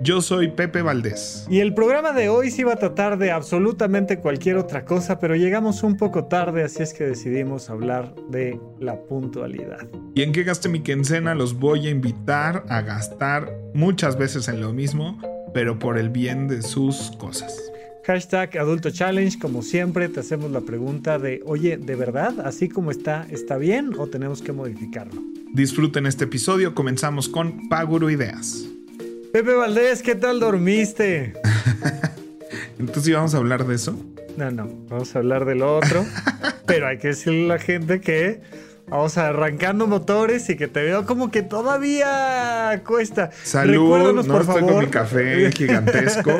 Yo soy Pepe Valdés. Y el programa de hoy se iba a tratar de absolutamente cualquier otra cosa, pero llegamos un poco tarde, así es que decidimos hablar de la puntualidad. ¿Y en qué gaste mi quincena? Los voy a invitar a gastar muchas veces en lo mismo, pero por el bien de sus cosas. Hashtag Adulto Challenge, como siempre, te hacemos la pregunta de, oye, ¿de verdad? ¿Así como está, está bien o tenemos que modificarlo? Disfruten este episodio, comenzamos con Paguro Ideas. Pepe Valdés, ¿qué tal dormiste? Entonces íbamos a hablar de eso. No, no, vamos a hablar de lo otro. pero hay que decirle a la gente que vamos arrancando motores y que te veo como que todavía cuesta. Salud, no por estoy con mi café gigantesco.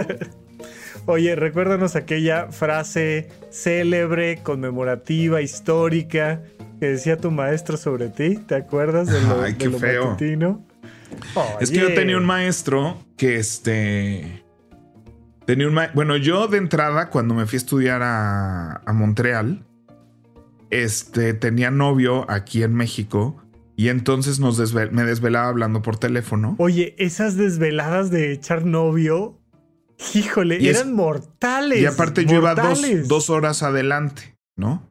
Oye, recuérdanos aquella frase célebre, conmemorativa, histórica que decía tu maestro sobre ti. ¿Te acuerdas de lo, Ay, qué feo. Es que yo tenía un maestro que este. Tenía un Bueno, yo de entrada, cuando me fui a estudiar a, Montreal, este, tenía novio aquí en México. Y entonces nos me desvelaba hablando por teléfono. Oye, esas desveladas de echar novio, híjole, eran mortales. Y aparte yo iba dos, dos, horas adelante, ¿no?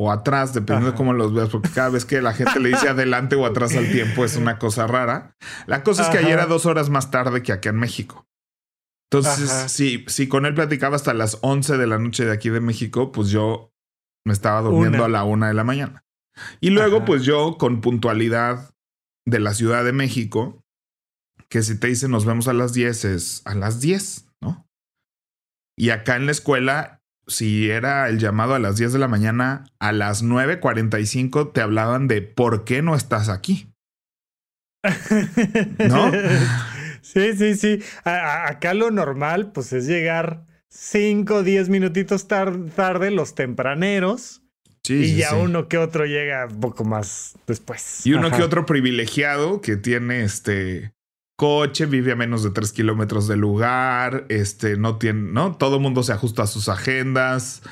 O atrás, dependiendo de cómo los veas, porque cada vez que la gente le dice adelante o atrás al tiempo es una cosa rara. La cosa es que ayer era dos horas más tarde que aquí en México. Entonces, si, si con él platicaba hasta las 11 de la noche de aquí de México, pues yo me estaba durmiendo a la una de la mañana. Y luego, pues yo con puntualidad de la Ciudad de México, que si te dicen nos vemos a las 10 es a las 10, ¿no? Y acá en la escuela si era el llamado a las 10 de la mañana, a las 9.45 te hablaban de por qué no estás aquí. ¿No? Sí, sí, sí. acá lo normal, pues es llegar 5 o 10 minutitos tarde, los tempraneros. Sí, y ya uno que otro llega un poco más después. Y uno que otro privilegiado que tiene este coche, vive a menos de tres kilómetros del lugar, este, no tiene, ¿no? Todo mundo se ajusta a sus agendas,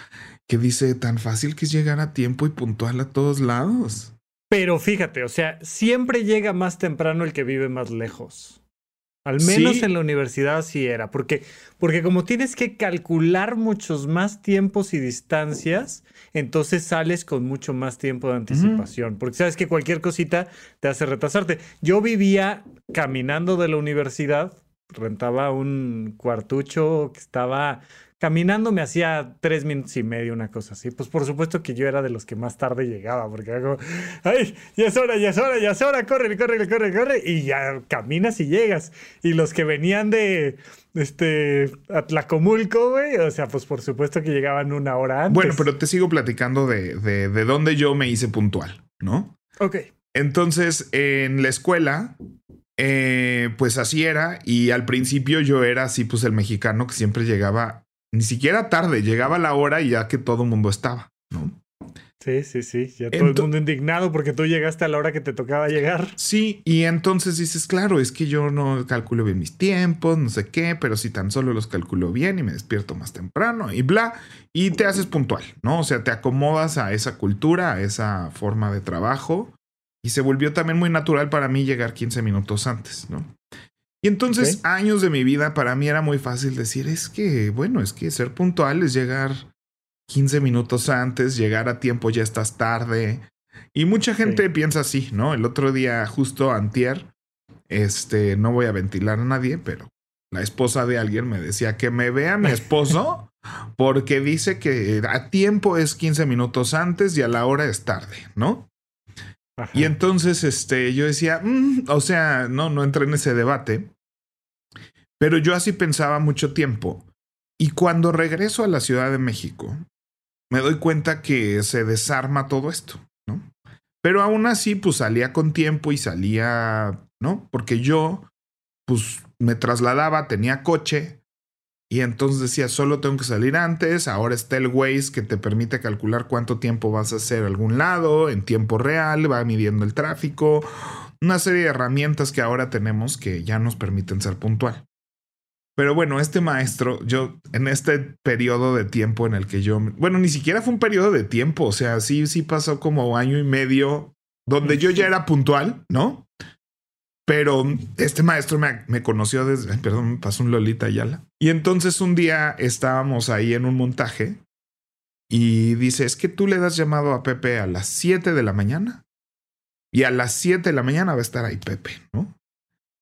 que dice tan fácil que es llegar a tiempo y puntual a todos lados. Pero fíjate, o sea, siempre llega más temprano el que vive más lejos. Al menos en la universidad sí era, porque, porque como tienes que calcular muchos más tiempos y distancias, entonces sales con mucho más tiempo de anticipación, porque sabes que cualquier cosita te hace retrasarte. Yo vivía caminando de la universidad, rentaba un cuartucho que estaba caminando me hacía tres minutos y medio, una cosa así. Pues por supuesto que yo era de los que más tarde llegaba, porque hago, ay, ya es hora, ya es hora, ya es hora, corre, corre, corre, corre, y ya caminas y llegas. Y los que venían de, este, Atlacomulco, güey, o sea, pues por supuesto que llegaban una hora antes. Bueno, pero te sigo platicando de, de, de dónde yo me hice puntual, ¿no? Ok. Entonces, en la escuela, eh, pues así era. Y al principio yo era así, pues el mexicano que siempre llegaba ni siquiera tarde, llegaba la hora y ya que todo el mundo estaba, ¿no? Sí, sí, sí, ya todo el mundo indignado porque tú llegaste a la hora que te tocaba llegar. Sí, y entonces dices, claro, es que yo no calculo bien mis tiempos, no sé qué, pero si tan solo los calculo bien y me despierto más temprano y bla, y te haces puntual, ¿no? O sea, te acomodas a esa cultura, a esa forma de trabajo, y se volvió también muy natural para mí llegar 15 minutos antes, ¿no? Y entonces, años de mi vida, para mí era muy fácil decir, es que, bueno, es que ser puntual es llegar 15 minutos antes, llegar a tiempo ya estás tarde. Y mucha gente piensa así, ¿no? El otro día, justo antier, este, no voy a ventilar a nadie, pero la esposa de alguien me decía que me vea mi esposo porque dice que a tiempo es 15 minutos antes y a la hora es tarde, ¿no? Y entonces, este, yo decía, mm", o sea, no, no entré en ese debate, pero yo así pensaba mucho tiempo. Y cuando regreso a la Ciudad de México, me doy cuenta que se desarma todo esto, ¿no? Pero aún así, pues salía con tiempo y salía, ¿no? Porque yo, pues me trasladaba, tenía coche, y entonces decía, solo tengo que salir antes, ahora está el Waze que te permite calcular cuánto tiempo vas a hacer a algún lado en tiempo real, va midiendo el tráfico, una serie de herramientas que ahora tenemos que ya nos permiten ser puntual. Pero bueno, este maestro, yo en este periodo de tiempo en el que yo, bueno, ni siquiera fue un periodo de tiempo, o sea, sí, sí pasó como año y medio donde yo ya era puntual, ¿no? Pero este maestro me, conoció desde, perdón, me pasó un Lolita Ayala. Y entonces un día estábamos ahí en un montaje y dice, es que tú le das llamado a Pepe a las 7 de la mañana y a las 7 de la mañana va a estar ahí Pepe, ¿no?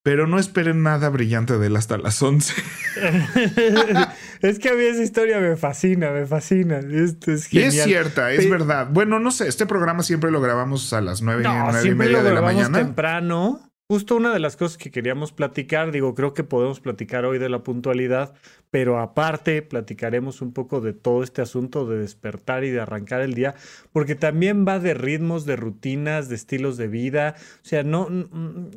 Pero no esperen nada brillante de él hasta las 11. es que a mí esa historia me fascina, me fascina. Esto es, genial. es cierta, es verdad. Bueno, no sé, este programa siempre lo grabamos a las 9, y media de la mañana. temprano justo una de las cosas que queríamos platicar, digo, creo que podemos platicar hoy de la puntualidad, pero aparte platicaremos un poco de todo este asunto de despertar y de arrancar el día, porque también va de ritmos, de rutinas, de estilos de vida. O sea, no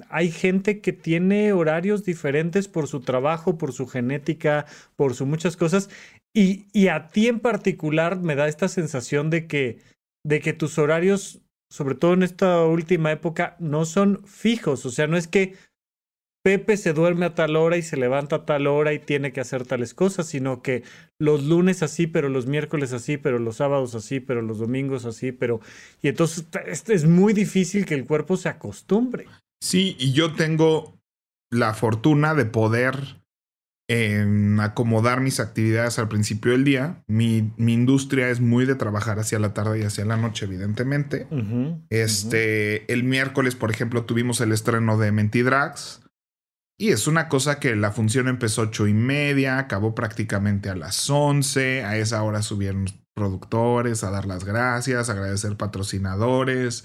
hay gente que tiene horarios diferentes por su trabajo, por su genética, por su muchas cosas, y, y a ti en particular me da esta sensación de que, de que tus horarios sobre todo en esta última época, no son fijos. O sea, no es que Pepe se duerme a tal hora y se levanta a tal hora y tiene que hacer tales cosas, sino que los lunes así, pero los miércoles así, pero los sábados así, pero los domingos así, pero... Y entonces es muy difícil que el cuerpo se acostumbre. Sí, y yo tengo la fortuna de poder en acomodar mis actividades al principio del día. Mi, mi, industria es muy de trabajar hacia la tarde y hacia la noche, evidentemente. este, el miércoles, por ejemplo, tuvimos el estreno de Mentidrags. Y es una cosa que la función empezó ocho y media, acabó prácticamente a las once. A esa hora subieron productores a dar las gracias, agradecer patrocinadores.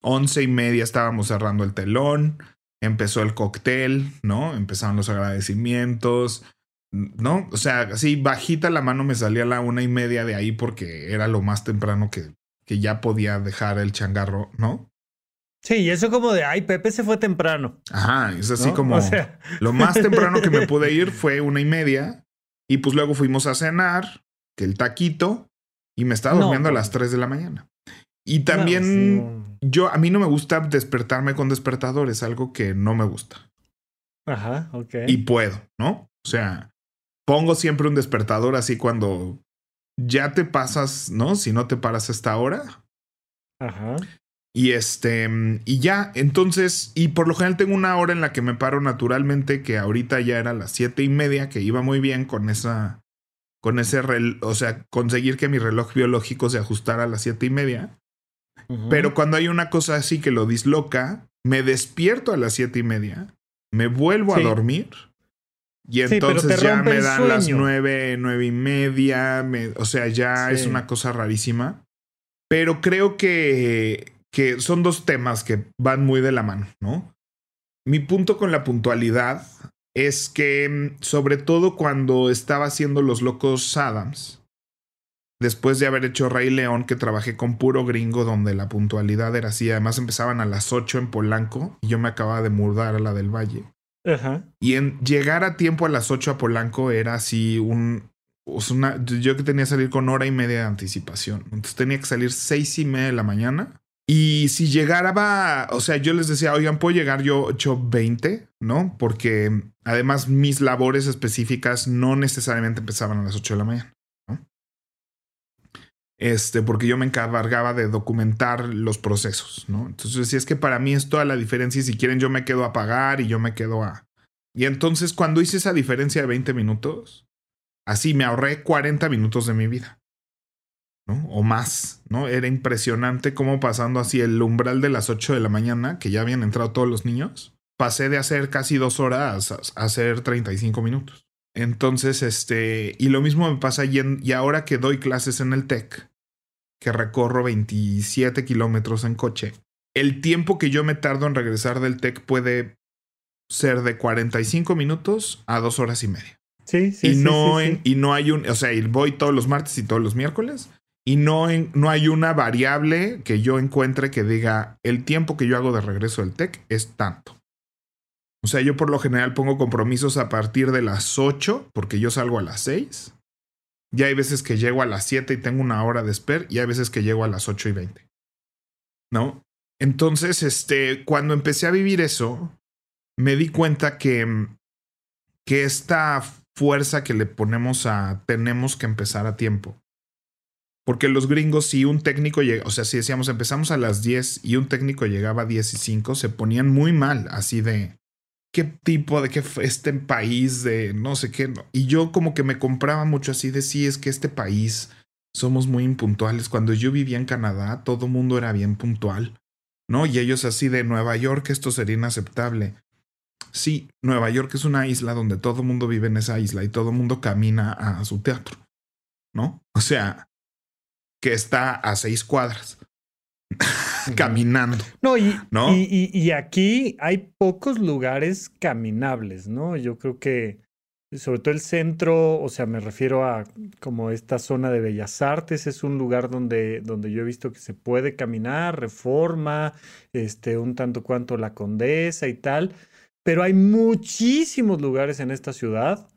Once y media estábamos cerrando el telón empezó el cóctel, ¿no? Empezaron los agradecimientos, ¿no? O sea, así bajita la mano me salía a la una y media de ahí porque era lo más temprano que, que ya podía dejar el changarro, ¿no? Sí, y eso como de, ay, Pepe se fue temprano. Ajá, es así como, lo más temprano que me pude ir fue una y media y pues luego fuimos a cenar, que el taquito, y me estaba durmiendo a las tres de la mañana. Y también yo, a mí no me gusta despertarme con despertadores, algo que no me gusta. Ajá, ok. Y puedo, ¿no? O sea, pongo siempre un despertador así cuando ya te pasas, ¿no? Si no te paras a esta hora. Ajá. Y este, y ya, entonces, y por lo general tengo una hora en la que me paro naturalmente, que ahorita ya era las siete y media, que iba muy bien con esa, con ese reloj, o sea, conseguir que mi reloj biológico se ajustara a las siete y media. Pero cuando hay una cosa así que lo disloca, me despierto a las siete y media, me vuelvo a dormir. Y entonces ya me dan las nueve, nueve y media. o sea, ya es una cosa rarísima. Pero creo que, que son dos temas que van muy de la mano, ¿no? Mi punto con la puntualidad es que, sobre todo cuando estaba haciendo Los Locos Adams, después de haber hecho Rey León, que trabajé con puro gringo, donde la puntualidad era así. Además empezaban a las 8 en Polanco y yo me acababa de mudar a la del Valle. Y en llegar a tiempo a las 8 a Polanco era así un... Una, yo que tenía que salir con hora y media de anticipación. Entonces tenía que salir seis y media de la mañana. Y si llegara, o sea, yo les decía, oigan, puedo llegar yo 8.20, ¿no? Porque además mis labores específicas no necesariamente empezaban a las 8 de la mañana este, porque yo me encargaba de documentar los procesos, ¿no? Entonces, si es que para mí es toda la diferencia y si quieren yo me quedo a pagar y yo me quedo a... Y entonces cuando hice esa diferencia de 20 minutos, así me ahorré 40 minutos de mi vida. ¿no? O más, ¿no? Era impresionante cómo pasando así el umbral de las 8 de la mañana, que ya habían entrado todos los niños, pasé de hacer casi dos horas a hacer 35 minutos. Entonces, este, y lo mismo me pasa y, y ahora que doy clases en el TEC, que recorro 27 kilómetros en coche, el tiempo que yo me tardo en regresar del TEC puede ser de 45 minutos a dos horas y media. Sí, sí, y sí, no sí, y no hay un, o sea, voy todos los martes y todos los miércoles y no, no hay una variable que yo encuentre que diga el tiempo que yo hago de regreso del TEC es tanto. O sea, yo por lo general pongo compromisos a partir de las 8 porque yo salgo a las 6. Y hay veces que llego a las 7 y tengo una hora de esper y hay veces que llego a las 8 y 20. ¿No? Entonces, este, cuando empecé a vivir eso, me di cuenta que, que esta fuerza que le ponemos a tenemos que empezar a tiempo. Porque los gringos, si un técnico llega, o sea, si decíamos empezamos a las 10 y un técnico llegaba a 10 y 5, se ponían muy mal, así de qué tipo de qué este país de no sé qué. Y yo como que me compraba mucho así de sí, es que este país somos muy impuntuales. Cuando yo vivía en Canadá, todo mundo era bien puntual, ¿no? Y ellos así de Nueva York, esto sería inaceptable. Sí, Nueva York es una isla donde todo mundo vive en esa isla y todo mundo camina a su teatro, ¿no? O sea, que está a seis cuadras. caminando. No, y, ¿no? Y, y, aquí hay pocos lugares caminables, ¿no? Yo creo que sobre todo el centro, o sea, me refiero a como esta zona de Bellas Artes, es un lugar donde, donde yo he visto que se puede caminar, reforma, este, un tanto cuanto la condesa y tal, pero hay muchísimos lugares en esta ciudad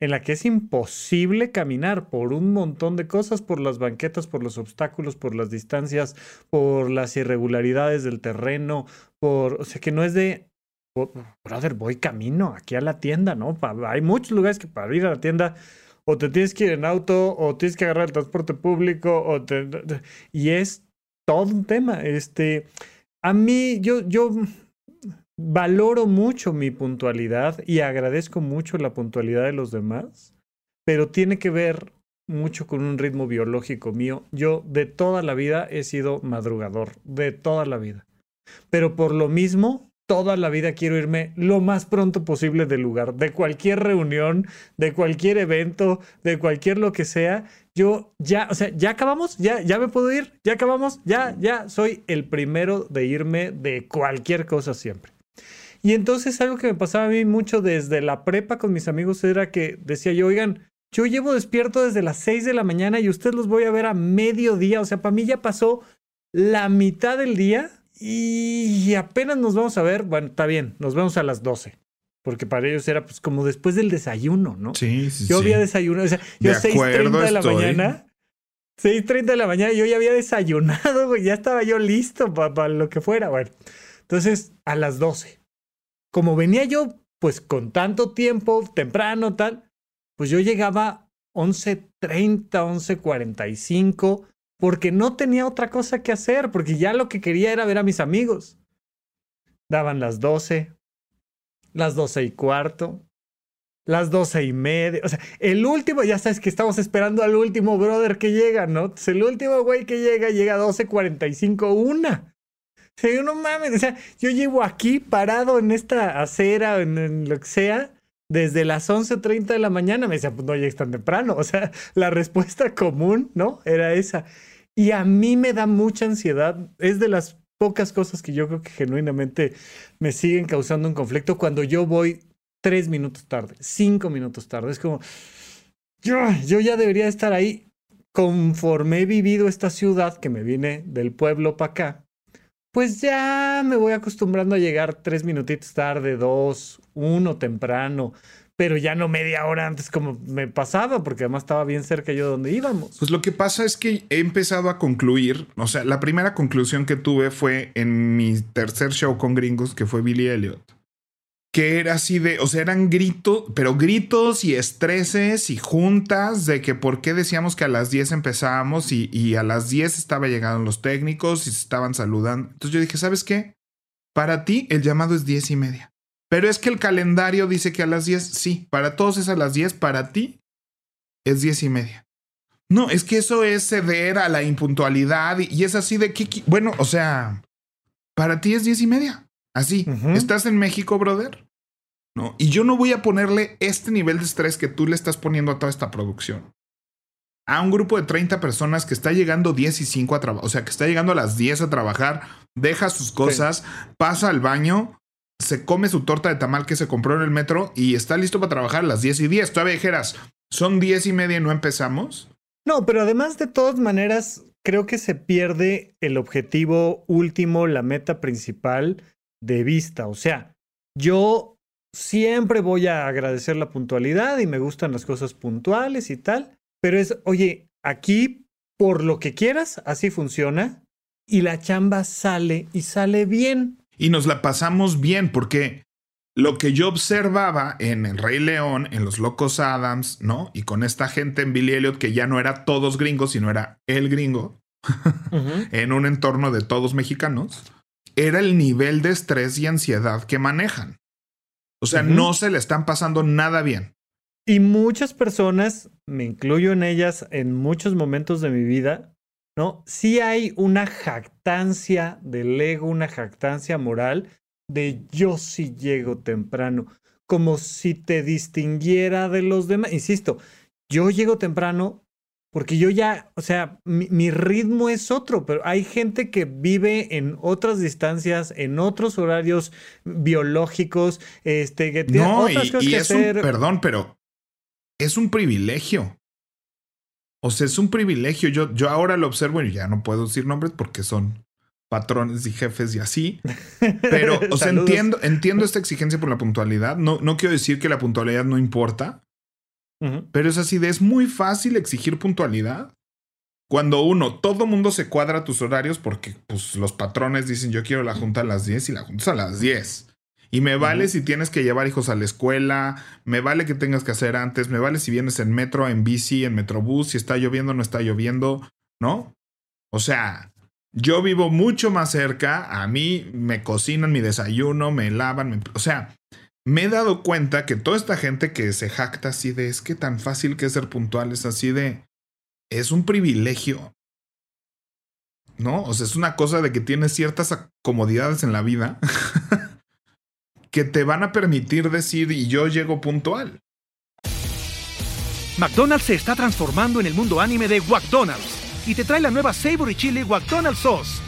en la que es imposible caminar por un montón de cosas, por las banquetas, por los obstáculos, por las distancias, por las irregularidades del terreno, por, o sea, que no es de, brother, voy camino aquí a la tienda, ¿no? hay muchos lugares que para ir a la tienda o te tienes que ir en auto o tienes que agarrar el transporte público o te, y es todo un tema. Este, a mí, yo, yo valoro mucho mi puntualidad y agradezco mucho la puntualidad de los demás, pero tiene que ver mucho con un ritmo biológico mío. Yo de toda la vida he sido madrugador, de toda la vida. Pero por lo mismo, toda la vida quiero irme lo más pronto posible del lugar, de cualquier reunión, de cualquier evento, de cualquier lo que sea. Yo ya, o sea, ya acabamos, ya, ya me puedo ir, ya acabamos, ya, ya soy el primero de irme de cualquier cosa siempre. Y entonces algo que me pasaba a mí mucho desde la prepa con mis amigos era que decía yo, oigan, yo llevo despierto desde las 6 de la mañana y ustedes los voy a ver a mediodía. O sea, para mí ya pasó la mitad del día y apenas nos vamos a ver. Bueno, está bien, nos vemos a las 12. Porque para ellos era pues como después del desayuno, ¿no? Sí, sí. Yo había desayunado, o sea, yo 6.30 de la mañana. 6.30 de la mañana yo ya había desayunado, güey, ya estaba yo listo para lo que fuera, bueno. Entonces, a las 12 como venía yo pues con tanto tiempo, temprano, tal, pues yo llegaba 11.30, 11.45, porque no tenía otra cosa que hacer, porque ya lo que quería era ver a mis amigos. Daban las 12, las 12 y cuarto, las 12 y media. O sea, el último, ya sabes que estamos esperando al último brother que llega, ¿no? el último güey que llega llega a 12.45, una. Sí, no mames, o sea, yo llevo aquí parado en esta acera, en, en lo que sea, desde las 11.30 de la mañana. Me decía, pues no llegues tan temprano. O sea, la respuesta común, ¿no? Era esa. Y a mí me da mucha ansiedad. Es de las pocas cosas que yo creo que genuinamente me siguen causando un conflicto cuando yo voy tres minutos tarde, cinco minutos tarde. Es como, yo, yo ya debería estar ahí. Conforme he vivido esta ciudad que me viene del pueblo para acá, pues ya me voy acostumbrando a llegar tres minutitos tarde, dos, uno temprano, pero ya no media hora antes como me pasaba, porque además estaba bien cerca yo de donde íbamos. Pues lo que pasa es que he empezado a concluir, o sea, la primera conclusión que tuve fue en mi tercer show con gringos, que fue Billy Elliot que era así de, o sea, eran gritos, pero gritos y estreses y juntas de que por qué decíamos que a las 10 empezábamos y, y a las 10 estaba llegando los técnicos y se estaban saludando. Entonces yo dije, ¿sabes qué? Para ti el llamado es 10 y media. Pero es que el calendario dice que a las 10, sí, para todos es a las 10, para ti es 10 y media. No, es que eso es ceder a la impuntualidad y, es así de que, bueno, o sea, para ti es diez y media. Así, estás en México, brother. ¿No? Y yo no voy a ponerle este nivel de estrés que tú le estás poniendo a toda esta producción. A un grupo de 30 personas que está llegando 10 y 5 a trabajar, o sea, que está llegando a las 10 a trabajar, deja sus cosas, pasa al baño, se come su torta de tamal que se compró en el metro y está listo para trabajar a las 10 y 10. Todavía dijeras, son 10 y media y no empezamos. No, pero además de todas maneras, creo que se pierde el objetivo último, la meta principal de vista. O sea, yo siempre voy a agradecer la puntualidad y me gustan las cosas puntuales y tal, pero es, oye, aquí por lo que quieras, así funciona y la chamba sale y sale bien. Y nos la pasamos bien porque lo que yo observaba en El Rey León, en Los Locos Adams, ¿no? Y con esta gente en Billy Elliot, que ya no era todos gringos, sino era el gringo, en un entorno de todos mexicanos, era el nivel de estrés y ansiedad que manejan. O sea, no se le están pasando nada bien. Y muchas personas, me incluyo en ellas en muchos momentos de mi vida, ¿no? Sí hay una jactancia del ego, una jactancia moral de yo sí llego temprano, como si te distinguiera de los demás. Insisto, yo llego temprano porque yo ya, o sea, mi, ritmo es otro, pero hay gente que vive en otras distancias, en otros horarios biológicos, este, que tiene otras cosas y que es Un, perdón, pero es un privilegio. O sea, es un privilegio. Yo, yo ahora lo observo y ya no puedo decir nombres porque son patrones y jefes y así. Pero, o sea, entiendo, entiendo esta exigencia por la puntualidad. No, no quiero decir que la puntualidad no importa, pero es así de es muy fácil exigir puntualidad. Cuando uno, todo mundo se cuadra tus horarios porque pues, los patrones dicen yo quiero la junta a las 10 y la junta a las 10. Y me vale si tienes que llevar hijos a la escuela, me vale que tengas que hacer antes, me vale si vienes en metro, en bici, en metrobús, si está lloviendo o no está lloviendo, ¿no? O sea, yo vivo mucho más cerca, a mí me cocinan mi desayuno, me lavan, o sea, me he dado cuenta que toda esta gente que se jacta así de es que tan fácil que es ser puntual, es así de es un privilegio. ¿No? O sea, es una cosa de que tienes ciertas comodidades en la vida que te van a permitir decir y yo llego puntual. McDonald's se está transformando en el mundo anime de McDonald's y te trae la nueva Savory Chili McDonald's Sauce.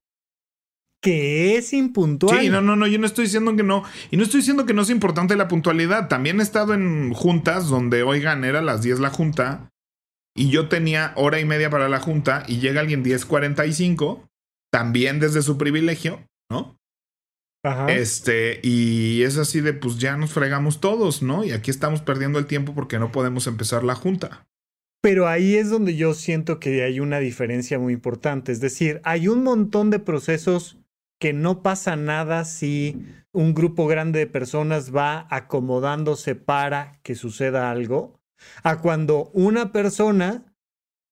que es impuntual. Sí, no, no, no, yo no estoy diciendo que no. Y no estoy diciendo que no es importante la puntualidad. También he estado en juntas donde, oigan, era las 10 la junta y yo tenía hora y media para la junta y llega alguien 10.45, también desde su privilegio, ¿no? Ajá. Este, y es así de, pues ya nos fregamos todos, ¿no? Y aquí estamos perdiendo el tiempo porque no podemos empezar la junta. Pero ahí es donde yo siento que hay una diferencia muy importante. Es decir, hay un montón de procesos que no pasa nada si un grupo grande de personas va acomodándose para que suceda algo, a cuando una persona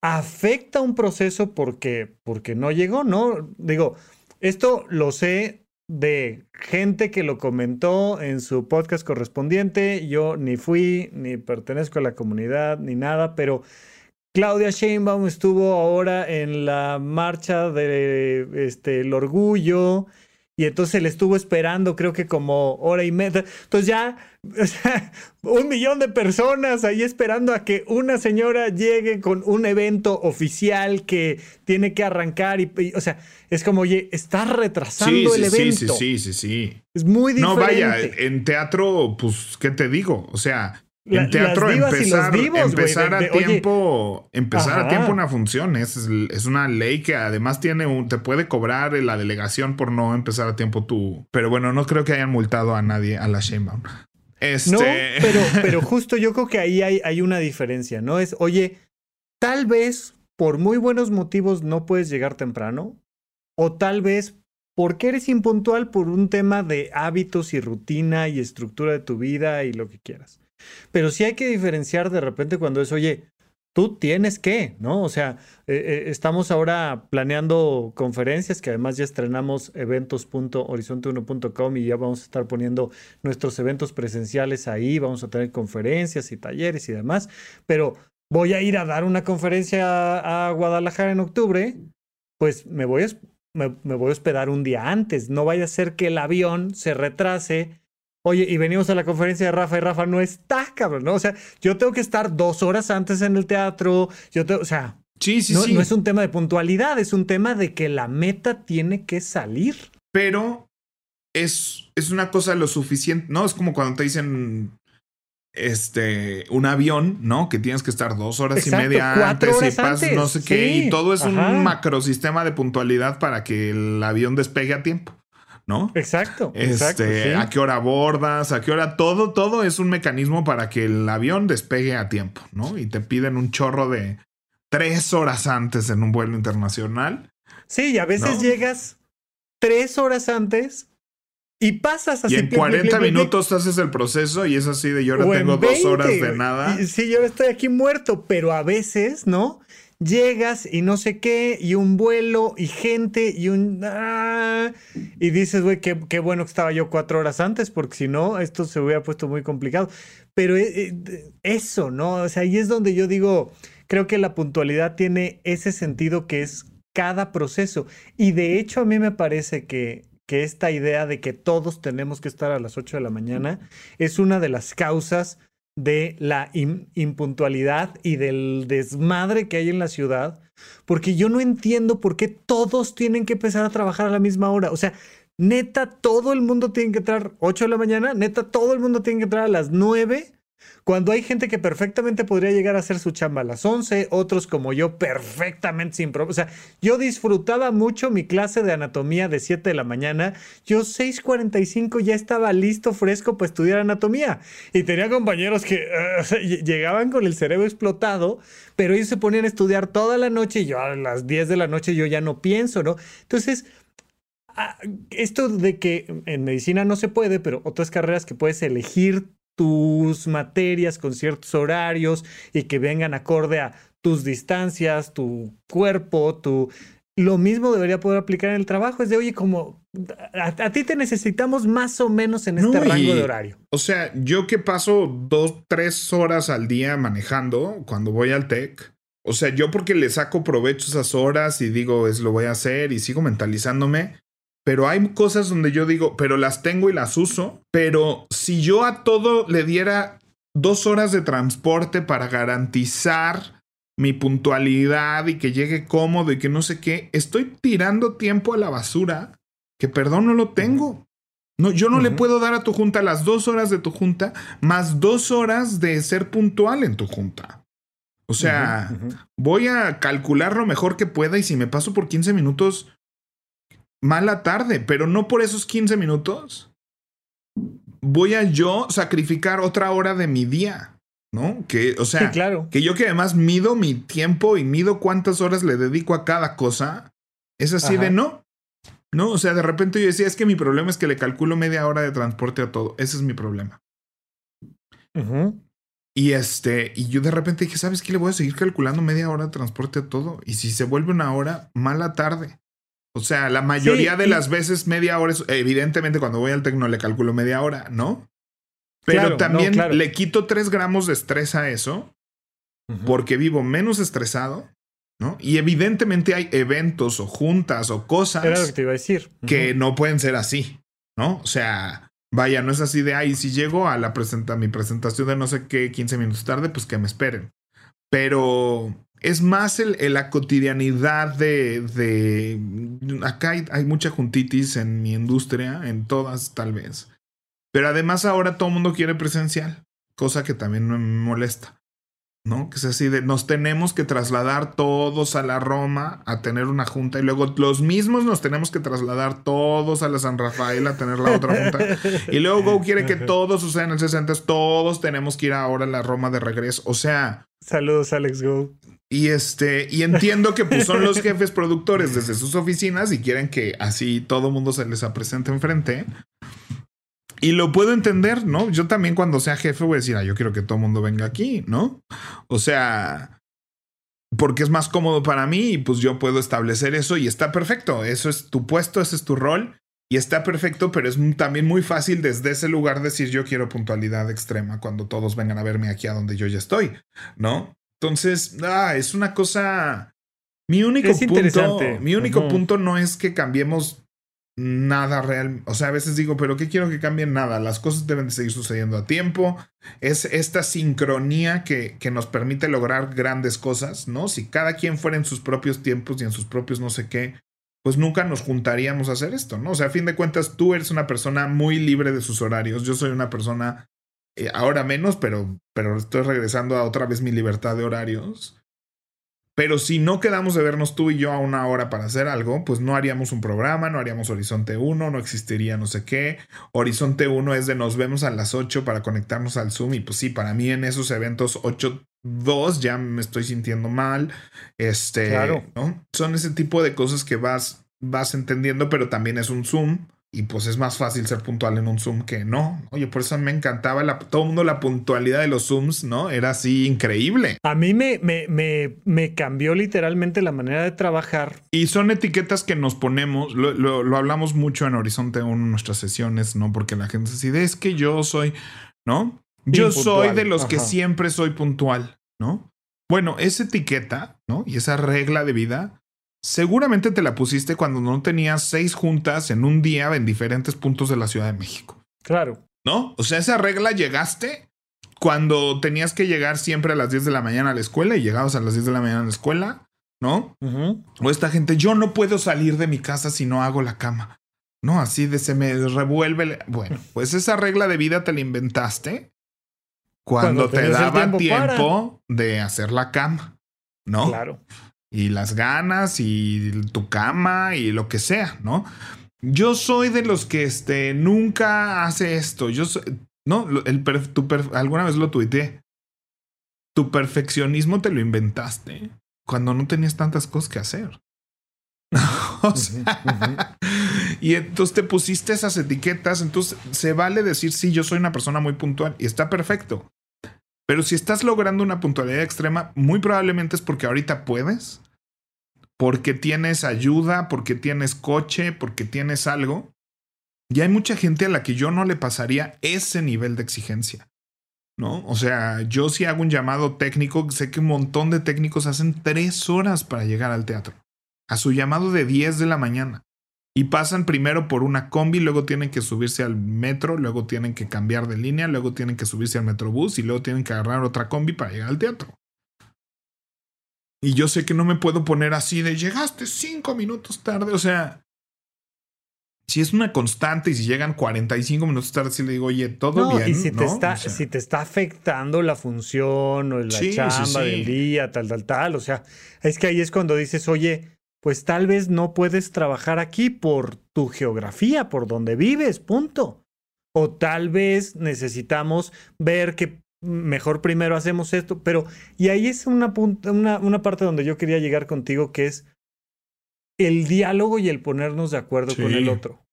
afecta un proceso porque, porque no llegó, ¿no? Digo, esto lo sé de gente que lo comentó en su podcast correspondiente. Yo ni fui, ni pertenezco a la comunidad, ni nada, pero Claudia Sheinbaum estuvo ahora en la marcha de este el orgullo y entonces le estuvo esperando creo que como hora y media. Entonces ya o sea, un millón de personas ahí esperando a que una señora llegue con un evento oficial que tiene que arrancar y, o sea, es como, oye, está retrasando el evento. Sí, sí, sí, sí. Es muy. No, vaya, en teatro, pues, ¿qué te digo? O sea, en teatro empezar, empezar a tiempo, empezar a tiempo una función es, es, una ley que además tiene un, te puede cobrar la delegación por no empezar a tiempo tú. Pero bueno, no creo que hayan multado a nadie a la Sheinbaum. Este... No, pero, pero justo yo creo que ahí hay, hay una diferencia, ¿no? Es, oye, tal vez por muy buenos motivos no puedes llegar temprano. o tal vez porque eres impuntual por un tema de hábitos y rutina y estructura de tu vida y lo que quieras. Pero sí hay que diferenciar de repente cuando es, oye, tú tienes que, ¿no? O sea, eh, eh, estamos ahora planeando conferencias que además ya estrenamos eventos.horizonte1.com y ya vamos a estar poniendo nuestros eventos presenciales ahí, vamos a tener conferencias y talleres y demás, pero voy a ir a dar una conferencia a Guadalajara en octubre, pues me voy a me, voy a hospedar un día antes. No vaya a ser que el avión se retrase. Oye, y venimos a la conferencia de Rafa y Rafa no está, cabrón, ¿no? O sea, yo tengo que estar dos horas antes en el teatro. Yo tengo, o sea, sí, sí, no, sí. no es un tema de puntualidad, es un tema de que la meta tiene que salir. Pero es, es una cosa lo suficiente, ¿no? Es como cuando te dicen, este, un avión, ¿no? Que tienes que estar dos horas y media antes y pasas no sé qué. y todo es un macrosistema de puntualidad para que el avión despegue a tiempo. ¿No? Exacto. Este, a qué hora bordas, a qué hora, todo, todo es un mecanismo para que el avión despegue a tiempo, ¿no? Y te piden un chorro de tres horas antes en un vuelo internacional. Sí, y a veces llegas tres horas antes y pasas así. Y en 40 minutos haces el proceso y es así de yo ahora tengo dos horas de nada. sí, yo estoy aquí muerto, pero a veces, ¿no? Llegas y no sé qué, y un vuelo, y gente, y un... Ah, y dices, güey, qué, qué, bueno que estaba yo cuatro horas antes, porque si no, esto se hubiera puesto muy complicado. Pero eh, eh, eso, ¿no? O sea, ahí es donde yo digo, creo que la puntualidad tiene ese sentido que es cada proceso. Y de hecho a mí me parece que que esta idea de que todos tenemos que estar a las 8 de la mañana es una de las causas de la impuntualidad y del desmadre que hay en la ciudad, porque yo no entiendo por qué todos tienen que empezar a trabajar a la misma hora. O sea, neta, todo el mundo tiene que entrar 8 de la mañana, neta, todo el mundo tiene que entrar a las 9 cuando hay gente que perfectamente podría llegar a hacer su chamba a las 11, otros como yo perfectamente sin problema. O sea, yo disfrutaba mucho mi clase de anatomía de 7 de la mañana. Yo 6:45 ya estaba listo, fresco para estudiar anatomía. Y tenía compañeros que llegaban con el cerebro explotado, pero ellos se ponían a estudiar toda la noche y yo a las 10 de la noche yo ya no pienso, ¿no? Entonces... Ah, esto de que en medicina no se puede, pero otras carreras que puedes elegir tus materias con ciertos horarios y que vengan acorde a tus distancias, tu cuerpo, tu... Lo mismo debería poder aplicar en el trabajo. Es de, oye, como a, ti te necesitamos más o menos en este rango de horario. O sea, yo que paso dos, tres horas al día manejando cuando voy al TEC. O sea, yo porque le saco provecho esas horas y digo, es lo voy a hacer y sigo mentalizándome. Pero hay cosas donde yo digo, pero las tengo y las uso. Pero si yo a todo le diera dos horas de transporte para garantizar mi puntualidad y que llegue cómodo y que no sé qué, estoy tirando tiempo a la basura que perdón no lo tengo. No, yo no le puedo dar a tu junta las dos horas de tu junta más dos horas de ser puntual en tu junta. O sea, voy a calcular lo mejor que pueda y si me paso por 15 minutos, mala tarde, pero no por esos 15 minutos voy a yo sacrificar otra hora de mi día, ¿no? Que, o sea, claro. que yo que además mido mi tiempo y mido cuántas horas le dedico a cada cosa, es así de no. No, o sea, de repente yo decía, es que mi problema es que le calculo media hora de transporte a todo. Ese es mi problema. Y este, y yo de repente dije, ¿sabes qué? Le voy a seguir calculando media hora de transporte a todo. Y si se vuelve una hora, mala tarde. O sea, la mayoría de las veces media hora es, evidentemente cuando voy al tecno le calculo media hora, ¿no? Pero también le quito tres gramos de estrés a eso porque vivo menos estresado, ¿no? Y evidentemente hay eventos o juntas o cosas que, te iba a decir. que no pueden ser así, ¿no? O sea, vaya, no es así de, ay, si llego a la presenta mi presentación de no sé qué 15 minutos tarde, pues que me esperen. Pero es más el, la cotidianidad de, de acá hay, mucha juntitis en mi industria, en todas tal vez. Pero además ahora todo el mundo quiere presencial, cosa que también me molesta. ¿No? Que es así de nos tenemos que trasladar todos a la Roma a tener una junta y luego los mismos nos tenemos que trasladar todos a la San Rafael a tener la otra junta. y luego Go quiere que todo suceda en el 60, todos tenemos que ir ahora a la Roma de regreso. O sea, Saludos, Alex Go. Y este, y entiendo que pues, son los jefes productores desde sus oficinas y quieren que así todo mundo se les presente enfrente. Y lo puedo entender, ¿no? Yo también cuando sea jefe voy a decir, ah, yo quiero que todo el mundo venga aquí, ¿no? O sea, porque es más cómodo para mí y pues yo puedo establecer eso y está perfecto. Eso es tu puesto, ese es tu rol y está perfecto, pero es también muy fácil desde ese lugar decir yo quiero puntualidad extrema cuando todos vengan a verme aquí a donde yo ya estoy, ¿no? Entonces, ah, es una cosa. Mi único punto. Mi único punto no es que cambiemos nada real. O sea, a veces digo, pero ¿qué quiero que cambien? Nada. Las cosas deben de seguir sucediendo a tiempo. Es esta sincronía que, que nos permite lograr grandes cosas, ¿no? Si cada quien fuera en sus propios tiempos y en sus propios no sé qué, pues nunca nos juntaríamos a hacer esto, ¿no? O sea, a fin de cuentas, tú eres una persona muy libre de sus horarios. Yo soy una persona eh, ahora menos, pero, pero estoy regresando a otra vez mi libertad de horarios. Pero si no quedamos de vernos tú y yo a una hora para hacer algo, pues no haríamos un programa, no haríamos Horizonte 1, no existiría no sé qué. Horizonte 1 es de nos vemos a las 8 para conectarnos al Zoom y pues sí, para mí en esos eventos 8 2 ya me estoy sintiendo mal. Este, claro. ¿no? Son ese tipo de cosas que vas vas entendiendo, pero también es un Zoom y pues es más fácil ser puntual en un Zoom que no. Oye, por eso me encantaba la, todo el mundo la puntualidad de los Zooms, ¿no? Era así increíble. A mí me, me, me, me cambió literalmente la manera de trabajar. Y son etiquetas que nos ponemos, lo, lo, hablamos mucho en Horizonte 1 en nuestras sesiones, ¿no? Porque la gente se dice, es que yo soy, ¿no? Yo soy de los que siempre soy puntual, ¿no? Bueno, esa etiqueta, ¿no? Y esa regla de vida Seguramente te la pusiste cuando no tenías seis juntas en un día en diferentes puntos de la Ciudad de México. Claro. ¿No? O sea, esa regla llegaste cuando tenías que llegar siempre a las 10 de la mañana a la escuela y llegabas a las 10 de la mañana a la escuela, ¿no? O esta gente, yo no puedo salir de mi casa si no hago la cama. No, así de se me revuelve. Bueno, pues esa regla de vida te la inventaste cuando, te daba tiempo de hacer la cama, ¿no? Claro y las ganas y tu cama y lo que sea, ¿no? Yo soy de los que este, nunca hace esto. Yo soy, no, el tu alguna vez lo tuiteé. Tu perfeccionismo te lo inventaste cuando no tenías tantas cosas que hacer. o sea, y entonces te pusiste esas etiquetas, entonces se vale decir, sí, yo soy una persona muy puntual y está perfecto. Pero si estás logrando una puntualidad extrema, muy probablemente es porque ahorita puedes, porque tienes ayuda, porque tienes coche, porque tienes algo. Y hay mucha gente a la que yo no le pasaría ese nivel de exigencia. ¿No? O sea, yo si hago un llamado técnico, sé que un montón de técnicos hacen tres horas para llegar al teatro. A su llamado de 10 de la mañana y pasan primero por una combi, luego tienen que subirse al metro, luego tienen que cambiar de línea, luego tienen que subirse al metrobús y luego tienen que agarrar otra combi para llegar al teatro. Y yo sé que no me puedo poner así de llegaste cinco minutos tarde, o sea, si es una constante y si llegan 45 minutos tarde, si le digo, oye, todo bien. Y si, te está, si te está afectando la función o la chamba del día, tal, tal, tal. O sea, es que ahí es cuando dices, oye, pues tal vez no puedes trabajar aquí por tu geografía, por donde vives, punto. O tal vez necesitamos ver que mejor primero hacemos esto, pero y ahí es una, una, una parte donde yo quería llegar contigo, que es el diálogo y el ponernos de acuerdo con el otro.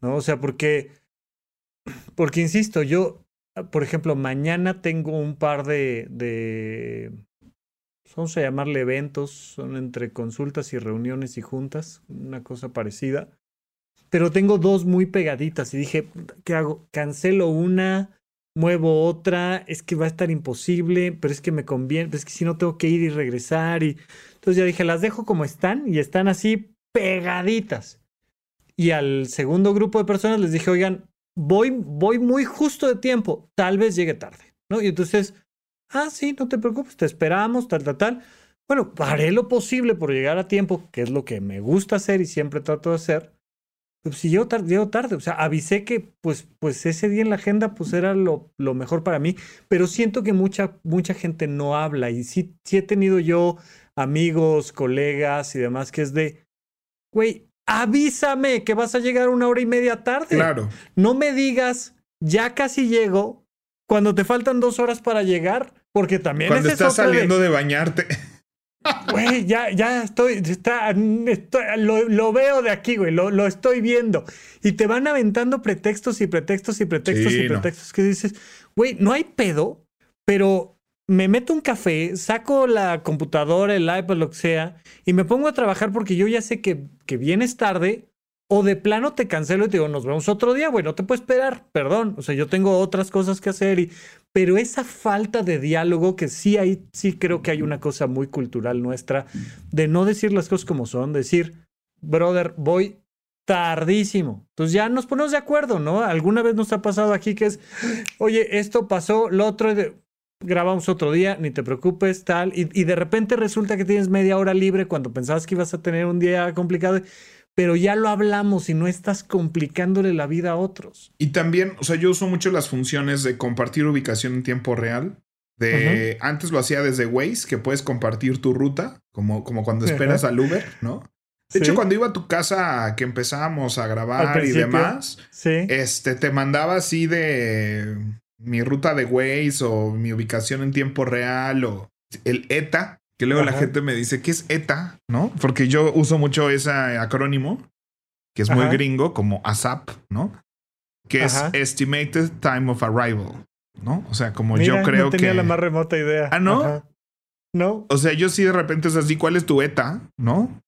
¿No? O sea, porque, porque insisto, yo, por ejemplo, mañana tengo un par de, de vamos a llamarle eventos, son entre consultas y reuniones y juntas, una cosa parecida. Pero tengo dos muy pegaditas y dije, ¿qué hago? Cancelo una, muevo otra, es que va a estar imposible, pero es que me conviene, es que si no tengo que ir y regresar. Y... Entonces ya dije, las dejo como están y están así pegaditas. Y al segundo grupo de personas les dije, oigan, voy, voy muy justo de tiempo, tal vez llegue tarde, ¿no? Y entonces Ah, sí, no te preocupes, te esperamos, tal, tal, tal. Bueno, haré lo posible por llegar a tiempo, que es lo que me gusta hacer y siempre trato de hacer. Pues si llego tarde, llego tarde. O sea, avisé que pues, pues ese día en la agenda pues era lo, lo mejor para mí, pero siento que mucha, mucha gente no habla y sí, sí he tenido yo amigos, colegas y demás que es de, güey, avísame que vas a llegar una hora y media tarde. Claro. No me digas, ya casi llego, cuando te faltan dos horas para llegar, porque también cuando estás saliendo de, bañarte. Güey, ya, ya estoy, está, lo, veo de aquí, güey, lo, lo, estoy viendo. Y te van aventando pretextos y pretextos y pretextos y pretextos que dices, güey, no hay pedo, pero me meto un café, saco la computadora, el iPad, lo que sea, y me pongo a trabajar porque yo ya sé que, que vienes tarde, o de plano te cancelo y te digo, nos vemos otro día, güey, no te puedo esperar, perdón, o sea, yo tengo otras cosas que hacer, y... pero esa falta de diálogo que sí hay, sí creo que hay una cosa muy cultural nuestra, de no decir las cosas como son, decir, brother, voy tardísimo. Entonces ya nos ponemos de acuerdo, ¿no? Alguna vez nos ha pasado aquí que es, oye, esto pasó, lo otro, grabamos otro día, ni te preocupes, tal, y, y, de repente resulta que tienes media hora libre cuando pensabas que ibas a tener un día complicado, pero ya lo hablamos y no estás complicándole la vida a otros. Y también, o sea, yo uso mucho las funciones de compartir ubicación en tiempo real. De antes lo hacía desde Waze, que puedes compartir tu ruta, como, como cuando esperas al Uber, ¿no? De hecho, cuando iba a tu casa que empezábamos a grabar y demás, este te mandaba así de mi ruta de Waze o mi ubicación en tiempo real o el ETA, que luego la gente me dice, ¿qué es ETA? ¿No? Porque yo uso mucho ese acrónimo, que es muy gringo, como ASAP, ¿no? Que es Estimated Time of Arrival, ¿no? O sea, como yo creo que... No tenía la más remota idea. Ah, ¿no? No. O sea, yo sí de repente es así, ¿cuál es tu ETA? ¿No?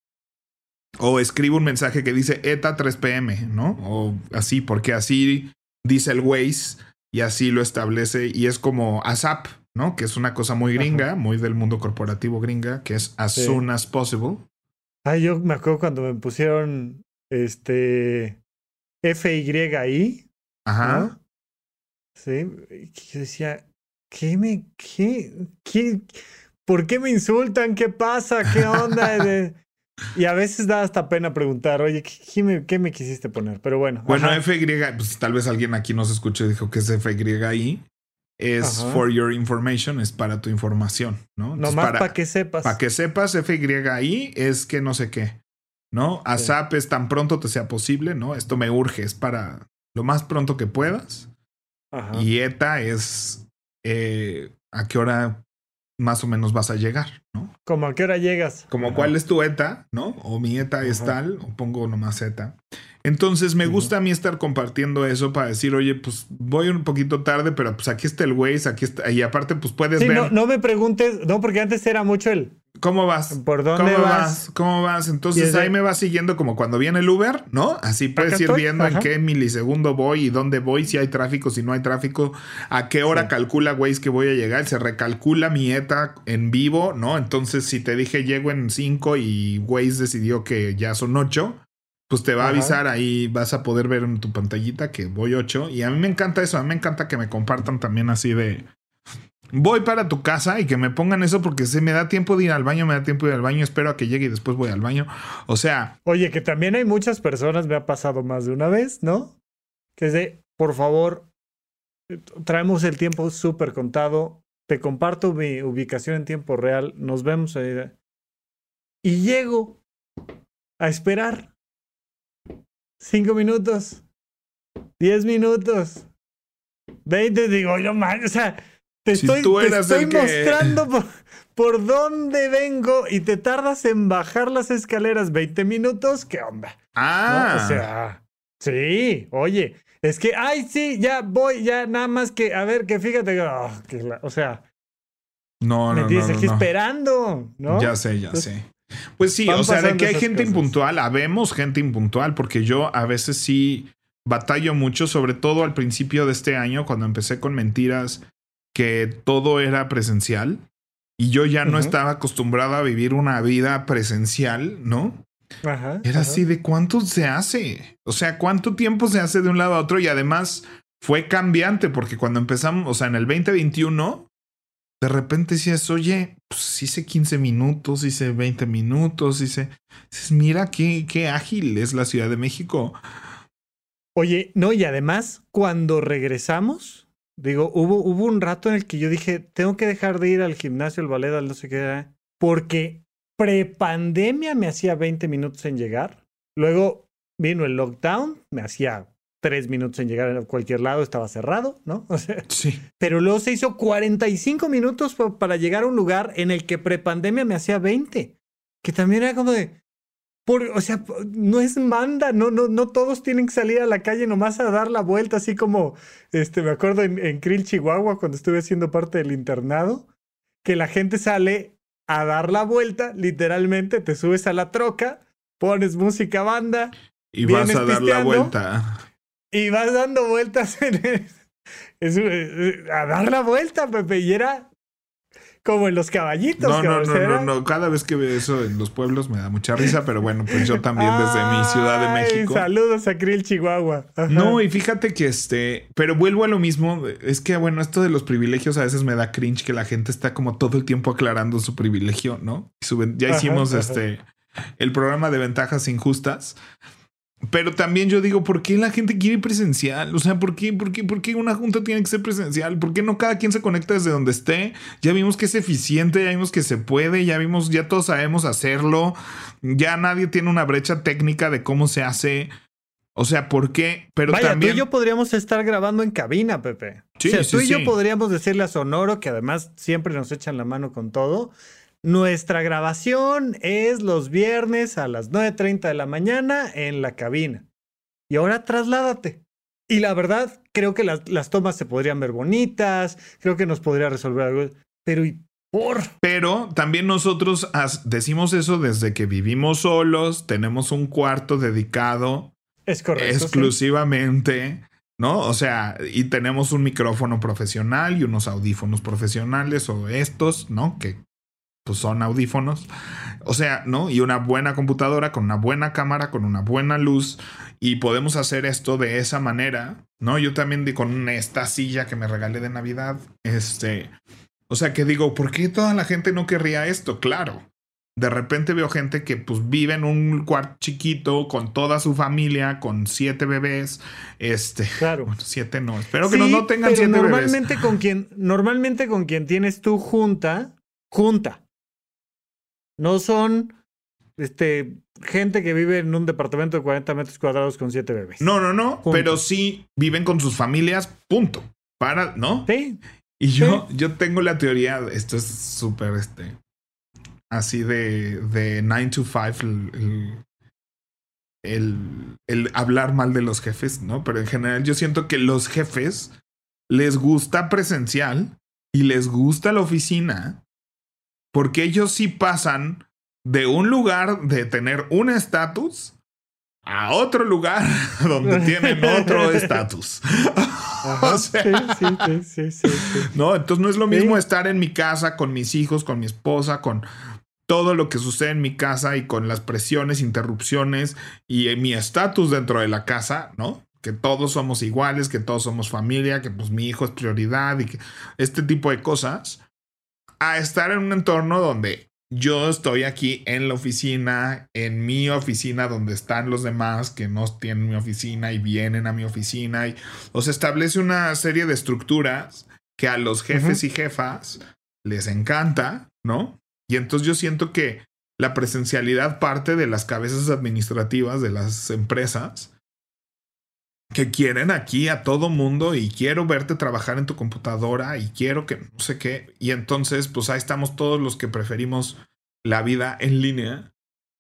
O escribo un mensaje que dice ETA 3 pm, ¿no? O así, porque así dice el Waze y así lo establece y es como ASAP, ¿no? Que es una cosa muy gringa, muy del mundo corporativo gringa, que es as soon as possible. Ay, yo me acuerdo cuando me pusieron este FYI. Ajá. Sí, yo decía, ¿qué me, qué, qué, por qué me insultan? ¿Qué pasa? ¿Qué onda? Y a veces da hasta pena preguntar, oye, ¿qué, me, quisiste poner? Pero bueno. Bueno, FY, pues tal vez alguien aquí nos escuche y dijo que es FYI. Es for your information, es para tu información, ¿no? Nomás para, que sepas. Para que sepas, FYI es que no sé qué, ¿no? ASAP es tan pronto te sea posible, ¿no? Esto me urge, es para lo más pronto que puedas. Y ETA es eh, a qué hora más o menos vas a llegar, ¿no? ¿Cómo a qué hora llegas? Como cuál es tu ETA, ¿no? O mi ETA es tal, o pongo nomás ETA. Entonces me gusta a mí estar compartiendo eso para decir, oye, pues voy un poquito tarde, pero pues aquí está el Waze, aquí está, y aparte pues puedes ver. No, no me preguntes, no, porque antes era mucho el ¿Cómo vas? ¿Por dónde ¿Cómo vas? ¿Cómo vas? Entonces ahí me vas siguiendo como cuando viene el Uber, ¿no? Así puedes ir viendo en qué milisegundo voy y dónde voy, si hay tráfico, si no hay tráfico, a qué hora calcula Waze que voy a llegar, se recalcula mi ETA en vivo, ¿no? Entonces si te dije llego en 5 y Waze decidió que ya son 8, pues te va a avisar ahí, vas a poder ver en tu pantallita que voy 8 y a mí me encanta eso, a mí me encanta que me compartan también así de voy para tu casa y que me pongan eso porque se me da tiempo de ir al baño, me da tiempo de ir al baño, espero a que llegue y después voy al baño. O sea. Oye, que también hay muchas personas, me ha pasado más de una vez, ¿no? Que es de, por favor, traemos el tiempo súper contado, te comparto mi ubicación en tiempo real, nos vemos ahí. Y llego a esperar cinco minutos, diez minutos, veinte, digo, yo mal, o sea te estoy, mostrando por, dónde vengo y te tardas en bajar las escaleras 20 minutos. ¿Qué onda? Ah. O sea, sí, oye, es que, ay, sí, ya voy, ya nada más que, a ver, que fíjate, oh, o sea. No, no, me tienes aquí esperando, ¿no? Ya sé, ya sé. Pues sí, o sea, de que hay gente impuntual, habemos gente impuntual, porque yo a veces sí batallo mucho, sobre todo al principio de este año, cuando empecé con mentiras que todo era presencial y yo ya no estaba acostumbrado a vivir una vida presencial, ¿no? Ajá, era así de cuánto se hace, o sea, cuánto tiempo se hace de un lado a otro y además fue cambiante porque cuando empezamos, o sea, en el 2021, de repente decías, oye, pues hice 15 minutos, hice 20 minutos, hice, mira qué, qué ágil es la Ciudad de México. Oye, no, y además, cuando regresamos, Digo, hubo, hubo un rato en el que yo dije, tengo que dejar de ir al gimnasio, al ballet, al no sé qué, porque prepandemia me hacía 20 minutos en llegar. Luego vino el lockdown, me hacía tres minutos en llegar a cualquier lado, estaba cerrado, ¿no? O sea, sí. Pero luego se hizo 45 minutos para llegar a un lugar en el que prepandemia me hacía 20. Que también era como de. Por, o sea, no es manda, no, no, no todos tienen que salir a la calle nomás a dar la vuelta, así como, este, me acuerdo en, en Krill, Chihuahua, cuando estuve haciendo parte del internado, que la gente sale a dar la vuelta, literalmente, te subes a la troca, pones música banda. Y vas a dar la vuelta. Y vas dando vueltas en el, a dar la vuelta, Pepe. Y era como en los caballitos. No, no, no, no, Cada vez que veo eso en los pueblos me da mucha risa, pero bueno, pues yo también desde mi Ciudad de México. Saludos a Krill, Chihuahua. No, y fíjate que este, pero vuelvo a lo mismo. Es que, bueno, esto de los privilegios a veces me da cringe que la gente está como todo el tiempo aclarando su privilegio, ¿no? Ya hicimos este el programa de ventajas injustas. Pero también yo digo, ¿por qué la gente quiere presencial? O sea, ¿por qué, por, qué, ¿por qué una junta tiene que ser presencial? ¿Por qué no cada quien se conecta desde donde esté? Ya vimos que es eficiente, ya vimos que se puede, ya vimos, ya todos sabemos hacerlo, ya nadie tiene una brecha técnica de cómo se hace. O sea, ¿por qué? Pero Vaya, también... tú y yo podríamos estar grabando en cabina, Pepe. Sí, o sea, tú y yo podríamos decirle a Sonoro, que además siempre nos echan la mano con todo, nuestra grabación es los viernes a las 9.30 de la mañana en la cabina. Y ahora trasládate. Y la verdad, creo que las, las tomas se podrían ver bonitas, creo que nos podría resolver algo. Pero ¿y por? Pero también nosotros decimos eso desde que vivimos solos, tenemos un cuarto dedicado es correcto, exclusivamente. ¿no? O sea, y tenemos un micrófono profesional y unos audífonos profesionales o estos, ¿no? Que pues son audífonos. O sea, ¿no? Y una buena computadora con una buena cámara, con una buena luz. Y podemos hacer esto de esa manera, ¿no? Yo también con esta silla que me regalé de Navidad, este... O sea, que digo, ¿por qué toda la gente no querría esto? Claro. De repente veo gente que pues vive en un cuarto chiquito con toda su familia, con siete bebés. Este, claro. Bueno, siete no. Espero que no, tengan siete normalmente bebés. Con quien, normalmente con quien tienes tu junta, junta. No son este, gente que vive en un departamento de 40 metros cuadrados con siete bebés. No, no, no, pero sí viven con sus familias, punto. Para, ¿no? Sí. Y yo, yo tengo la teoría, esto es súper, este, así de, de 9 to 5, el, el, el hablar mal de los jefes, ¿no? Pero en general yo siento que los jefes les gusta presencial y les gusta la oficina porque ellos sí pasan de un lugar de tener un estatus a otro lugar donde tienen otro estatus. o sea, sí, sí, sí, no, entonces no es lo mismo estar en mi casa con mis hijos, con mi esposa, con todo lo que sucede en mi casa y con las presiones, interrupciones y mi estatus dentro de la casa, ¿no? Que todos somos iguales, que todos somos familia, que pues mi hijo es prioridad y que este tipo de cosas a estar en un entorno donde yo estoy aquí en la oficina, en mi oficina donde están los demás que no tienen mi oficina y vienen a mi oficina. Y, o se establece una serie de estructuras que a los jefes y jefas les encanta, ¿no? Y entonces yo siento que la presencialidad parte de las cabezas administrativas de las empresas que quieren aquí a todo mundo y quiero verte trabajar en tu computadora y quiero que no sé qué. Y entonces, pues ahí estamos todos los que preferimos la vida en línea,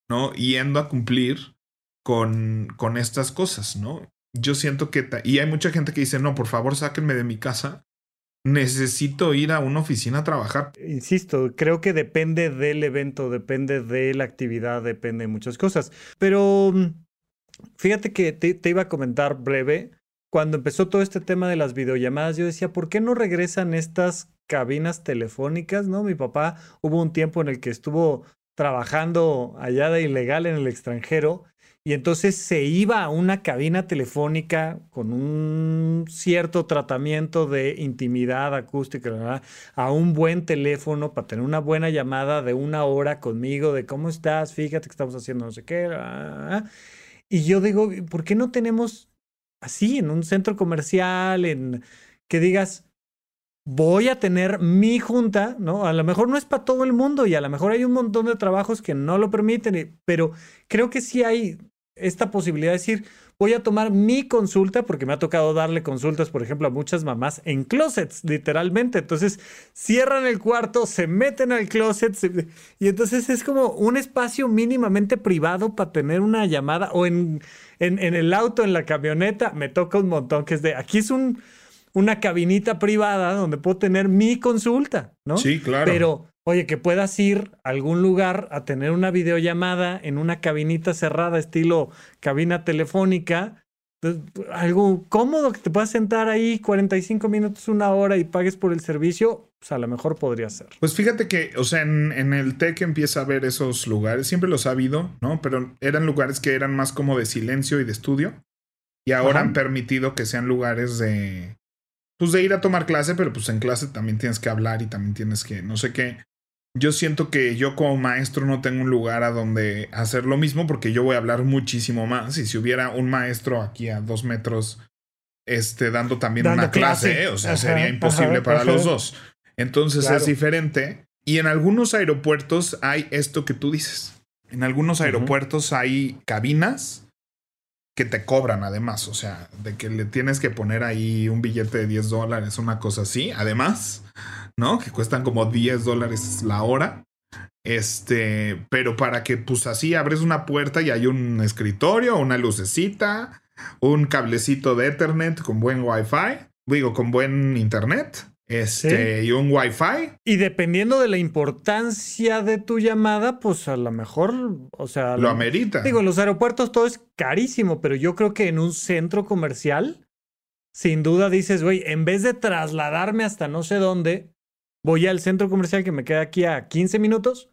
¿no? Yendo a cumplir con, con estas cosas, ¿no? Yo siento que... Y hay mucha gente que dice, no, por favor, sáquenme de mi casa. Necesito ir a una oficina a trabajar. Insisto, creo que depende del evento, depende de la actividad, depende de muchas cosas. Pero mm, Fíjate que te, iba a comentar breve. Cuando empezó todo este tema de las videollamadas, yo decía, ¿por qué no regresan estas cabinas telefónicas? ¿No? Mi papá hubo un tiempo en el que estuvo trabajando allá de ilegal en el extranjero y entonces se iba a una cabina telefónica con un cierto tratamiento de intimidad acústica, a un buen teléfono para tener una buena llamada de una hora conmigo, de cómo estás, fíjate que estamos haciendo no sé qué. Y yo digo, ¿por qué no tenemos así en un centro comercial, en que digas, voy a tener mi junta, ¿no? A lo mejor no es para todo el mundo y a lo mejor hay un montón de trabajos que no lo permiten, pero creo que sí hay esta posibilidad de decir, voy a tomar mi consulta, porque me ha tocado darle consultas, por ejemplo, a muchas mamás en closets, literalmente. Entonces, cierran el cuarto, se meten al closet, y entonces es como un espacio mínimamente privado para tener una llamada, o en, en, en el auto, en la camioneta, me toca un montón, que es de, aquí es un una cabinita privada donde puedo tener mi consulta, ¿no? Sí, claro. Pero, oye, que puedas ir a algún lugar a tener una videollamada en una cabinita cerrada, estilo cabina telefónica, algo cómodo que te puedas sentar ahí 45 minutos, una hora y pagues por el servicio, pues a lo mejor podría ser. Pues fíjate que, o sea, en, el TEC empieza a ver esos lugares, siempre los ha habido, ¿no? Pero eran lugares que eran más como de silencio y de estudio. Y ahora han permitido que sean lugares de, pues de ir a tomar clase, pero pues en clase también tienes que hablar y también tienes que, no sé qué. Yo siento que yo como maestro no tengo un lugar a donde hacer lo mismo porque yo voy a hablar muchísimo más. Y si hubiera un maestro aquí a dos metros, este, dando también una clase, ¿eh? o sea, sería imposible para los dos. Entonces es diferente. Y en algunos aeropuertos hay esto que tú dices. En algunos aeropuertos hay cabinas que te cobran además, o sea, de que le tienes que poner ahí un billete de 10 dólares, una cosa así, además, ¿no? Que cuestan como 10 dólares la hora. Este, pero para que pues así abres una puerta y hay un escritorio, una lucecita, un cablecito de Ethernet con buen Wi-Fi, digo, con buen internet, este, y un Wi-Fi. Y dependiendo de la importancia de tu llamada, pues a lo mejor, o sea. Lo amerita. Digo, en los aeropuertos todo es carísimo, pero yo creo que en un centro comercial, sin duda dices, güey, en vez de trasladarme hasta no sé dónde, voy al centro comercial que me queda aquí a 15 minutos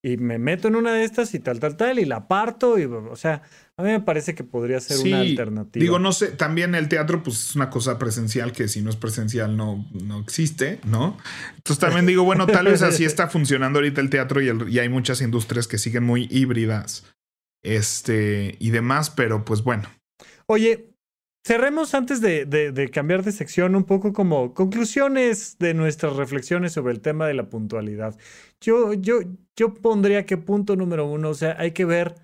y me meto en una de estas y tal, tal, tal, y la parto, y, o sea, a mí me parece que podría ser una alternativa. Digo, no sé, también el teatro, pues es una cosa presencial que si no es presencial no, no existe, ¿no? Entonces también digo, bueno, tal vez así está funcionando ahorita el teatro y, y hay muchas industrias que siguen muy híbridas, este, y demás, pero pues bueno. Oye, cerremos antes de, de, cambiar de sección un poco como conclusiones de nuestras reflexiones sobre el tema de la puntualidad. Yo, yo, yo pondría que punto número uno, o sea, hay que ver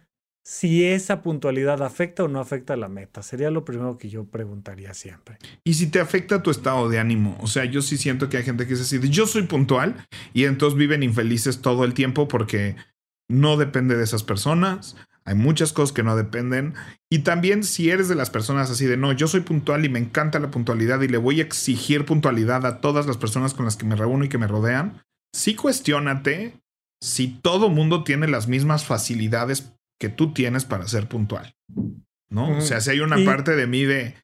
si esa puntualidad afecta o no afecta a la meta. Sería lo primero que yo preguntaría siempre. Y si te afecta tu estado de ánimo, o sea, yo sí siento que hay gente que se dice, yo soy puntual y entonces viven infelices todo el tiempo porque no depende de esas personas. Hay muchas cosas que no dependen. Y también si eres de las personas así de, no, yo soy puntual y me encanta la puntualidad y le voy a exigir puntualidad a todas las personas con las que me reúno y que me rodean, sí cuestionate si todo mundo tiene las mismas facilidades que tú tienes para ser puntual. ¿No? O sea, si hay una parte de mí de,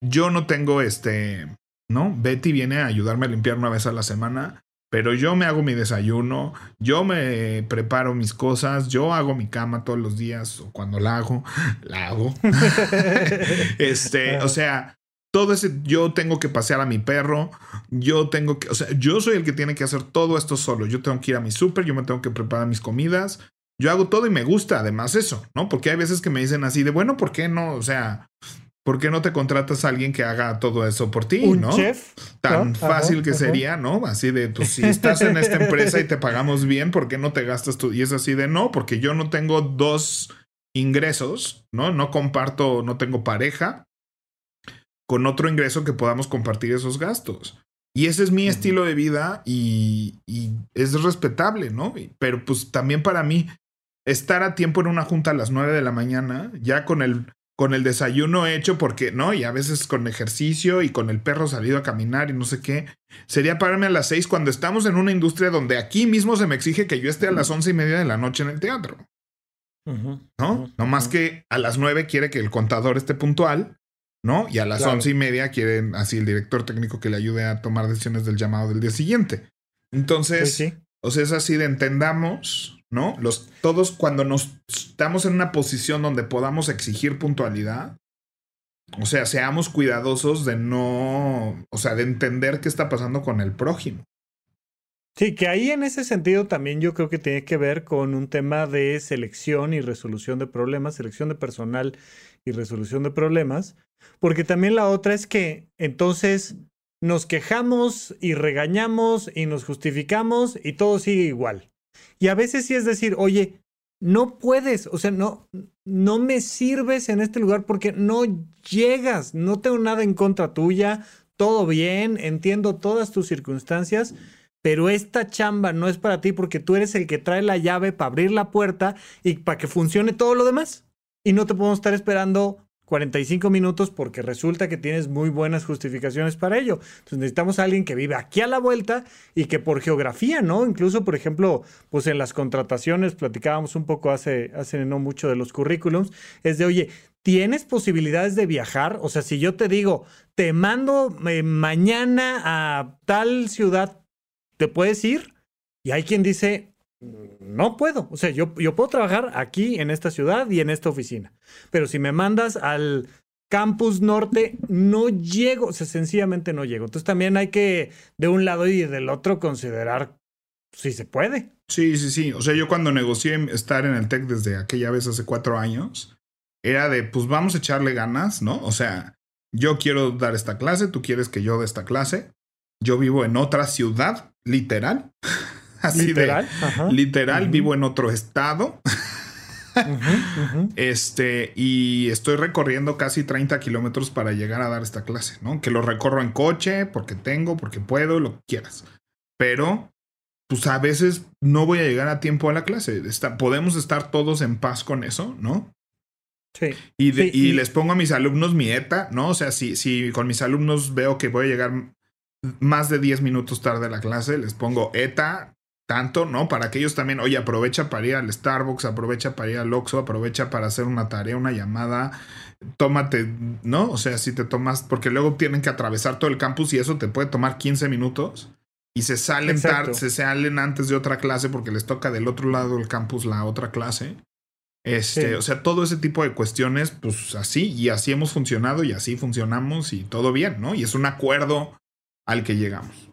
yo no tengo este, ¿no? Betty viene a ayudarme a limpiar una vez a la semana pero yo me hago mi desayuno, yo me preparo mis cosas, yo hago mi cama todos los días o cuando la hago, la hago. este, o sea, todo ese, yo tengo que pasear a mi perro, yo tengo que, o sea, yo soy el que tiene que hacer todo esto solo. Yo tengo que ir a mi súper, yo me tengo que preparar mis comidas, yo hago todo y me gusta además eso, ¿no? Porque hay veces que me dicen así de, bueno, ¿por qué no? O sea, ¿por qué no te contratas a alguien que haga todo eso por ti, ¿Un no? chef? Tan fácil que sería, ¿no? Así de, pues si estás en esta empresa y te pagamos bien, ¿por qué no te gastas tú? Y es así de, no, porque yo no tengo dos ingresos, ¿no? No comparto, no tengo pareja con otro ingreso que podamos compartir esos gastos. Y ese es mi estilo de vida y, y es respetable, ¿no? Pero pues también para mí, estar a tiempo en una junta a las nueve de la mañana, ya con el con el desayuno hecho porque, ¿no? Y a veces con ejercicio y con el perro salido a caminar y no sé qué. Sería pararme a las seis cuando estamos en una industria donde aquí mismo se me exige que yo esté a las once y media de la noche en el teatro. ¿No? no más que a las nueve quiere que el contador esté puntual, ¿no? Y a las once y media quieren así el director técnico que le ayude a tomar decisiones del llamado del día siguiente. Entonces, o sea, es así de entendamos ¿no? Los, todos cuando nos estamos en una posición donde podamos exigir puntualidad, o sea, seamos cuidadosos de no, o sea, de entender qué está pasando con el prójimo. Sí, que ahí en ese sentido también yo creo que tiene que ver con un tema de selección y resolución de problemas, selección de personal y resolución de problemas, porque también la otra es que entonces nos quejamos y regañamos y nos justificamos y todo sigue igual. Y a veces sí es decir, oye, no puedes, o sea, no, no me sirves en este lugar porque no llegas, no tengo nada en contra tuya, todo bien, entiendo todas tus circunstancias, pero esta chamba no es para ti porque tú eres el que trae la llave para abrir la puerta y para que funcione todo lo demás. Y no te podemos estar esperando 45 minutos porque resulta que tienes muy buenas justificaciones para ello. Entonces necesitamos a alguien que vive aquí a la vuelta y que por geografía, ¿no? Incluso, por ejemplo, pues en las contrataciones, platicábamos un poco hace, hace no mucho de los currículums, es de, oye, ¿tienes posibilidades de viajar? O sea, si yo te digo, te mando eh, mañana a tal ciudad, ¿te puedes ir? Y hay quien dice, no puedo. O sea, yo, yo puedo trabajar aquí en esta ciudad y en esta oficina. Pero si me mandas al campus norte, no llego. O sea, sencillamente no llego. Entonces también hay que, de un lado y del otro, considerar si se puede. Sí, sí, sí. O sea, yo cuando negocié estar en el TEC desde aquella vez hace cuatro años, era de, pues vamos a echarle ganas, ¿no? O sea, yo quiero dar esta clase, tú quieres que yo dé esta clase. Yo vivo en otra ciudad, literal. literal, literal, vivo en otro estado. Este, y estoy recorriendo casi 30 kilómetros para llegar a dar esta clase, ¿no? Que lo recorro en coche, porque tengo, porque puedo, lo que quieras. Pero, pues a veces no voy a llegar a tiempo a la clase. podemos estar todos en paz con eso, ¿no? Sí. Y, y, les pongo a mis alumnos mi ETA, ¿no? O sea, si, si con mis alumnos veo que voy a llegar más de 10 minutos tarde a la clase, les pongo ETA, tanto, ¿no? Para que ellos también, oye, aprovecha para ir al Starbucks, aprovecha para ir al Oxxo, aprovecha para hacer una tarea, una llamada, tómate, ¿no? O sea, si te tomas, porque luego tienen que atravesar todo el campus y eso te puede tomar 15 minutos y se salen tarde, se salen antes de otra clase porque les toca del otro lado del campus la otra clase. Este, o sea, todo ese tipo de cuestiones, pues así, y así hemos funcionado y así funcionamos y todo bien, ¿no? Y es un acuerdo al que llegamos.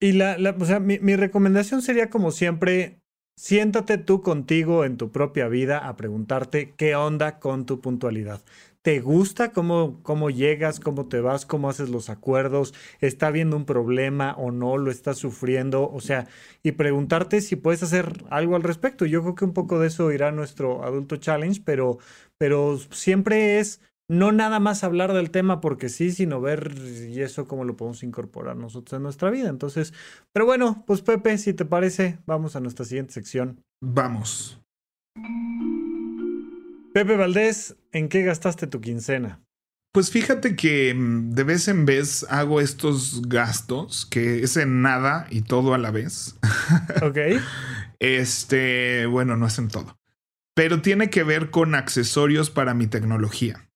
Y la, la o sea, mi, mi, recomendación sería como siempre, siéntate tú contigo en tu propia vida a preguntarte qué onda con tu puntualidad. ¿Te gusta cómo, cómo llegas, cómo te vas, cómo haces los acuerdos? ¿Está habiendo un problema o no? ¿Lo estás sufriendo? O sea, y preguntarte si puedes hacer algo al respecto. Yo creo que un poco de eso irá nuestro adulto challenge, pero, pero siempre es no nada más hablar del tema porque sí, sino ver y eso cómo lo podemos incorporar nosotros en nuestra vida. Entonces, pero bueno, pues Pepe, si te parece, vamos a nuestra siguiente sección. Vamos. Pepe Valdés, ¿en qué gastaste tu quincena? Pues fíjate que mm, de vez en vez hago estos gastos que es en nada y todo a la vez. Ok. este, bueno, no es en todo. Pero tiene que ver con accesorios para mi tecnología.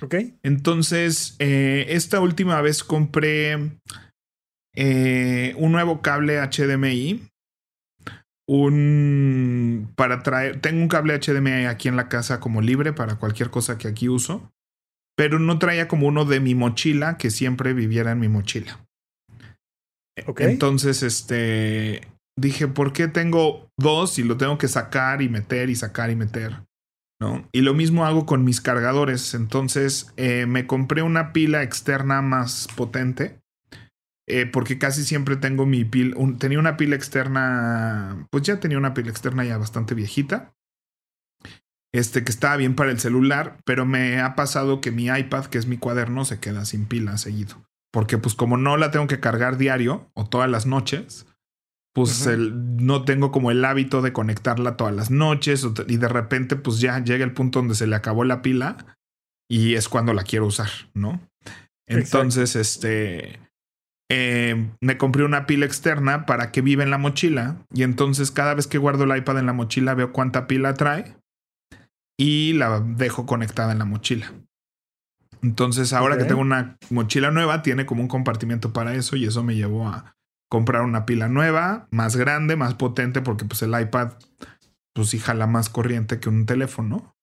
Ok. Entonces, eh, esta última vez compré eh, un nuevo cable HDMI. Un. Para traer. Tengo un cable HDMI aquí en la casa como libre para cualquier cosa que aquí uso. Pero no traía como uno de mi mochila que siempre viviera en mi mochila. Okay. Entonces, este. Dije, ¿por qué tengo dos y lo tengo que sacar y meter y sacar y meter? Y lo mismo hago con mis cargadores. Entonces eh, me compré una pila externa más potente. Eh, porque casi siempre tengo mi pila. tenía una pila externa. Pues ya tenía una pila externa ya bastante viejita. Este que estaba bien para el celular. Pero me ha pasado que mi iPad, que es mi cuaderno, se queda sin pila seguido. Porque, pues, como no la tengo que cargar diario o todas las noches, pues no tengo como el hábito de conectarla todas las noches y de repente pues ya llega el punto donde se le acabó la pila y es cuando la quiero usar, ¿no? Entonces, este, eh, me compré una pila externa para que viva en la mochila y entonces cada vez que guardo el iPad en la mochila veo cuánta pila trae y la dejo conectada en la mochila. Entonces ahora que tengo una mochila nueva tiene como un compartimiento para eso y eso me llevó a comprar una pila nueva, más grande, más potente, porque pues el iPad, pues sí jala más corriente que un teléfono.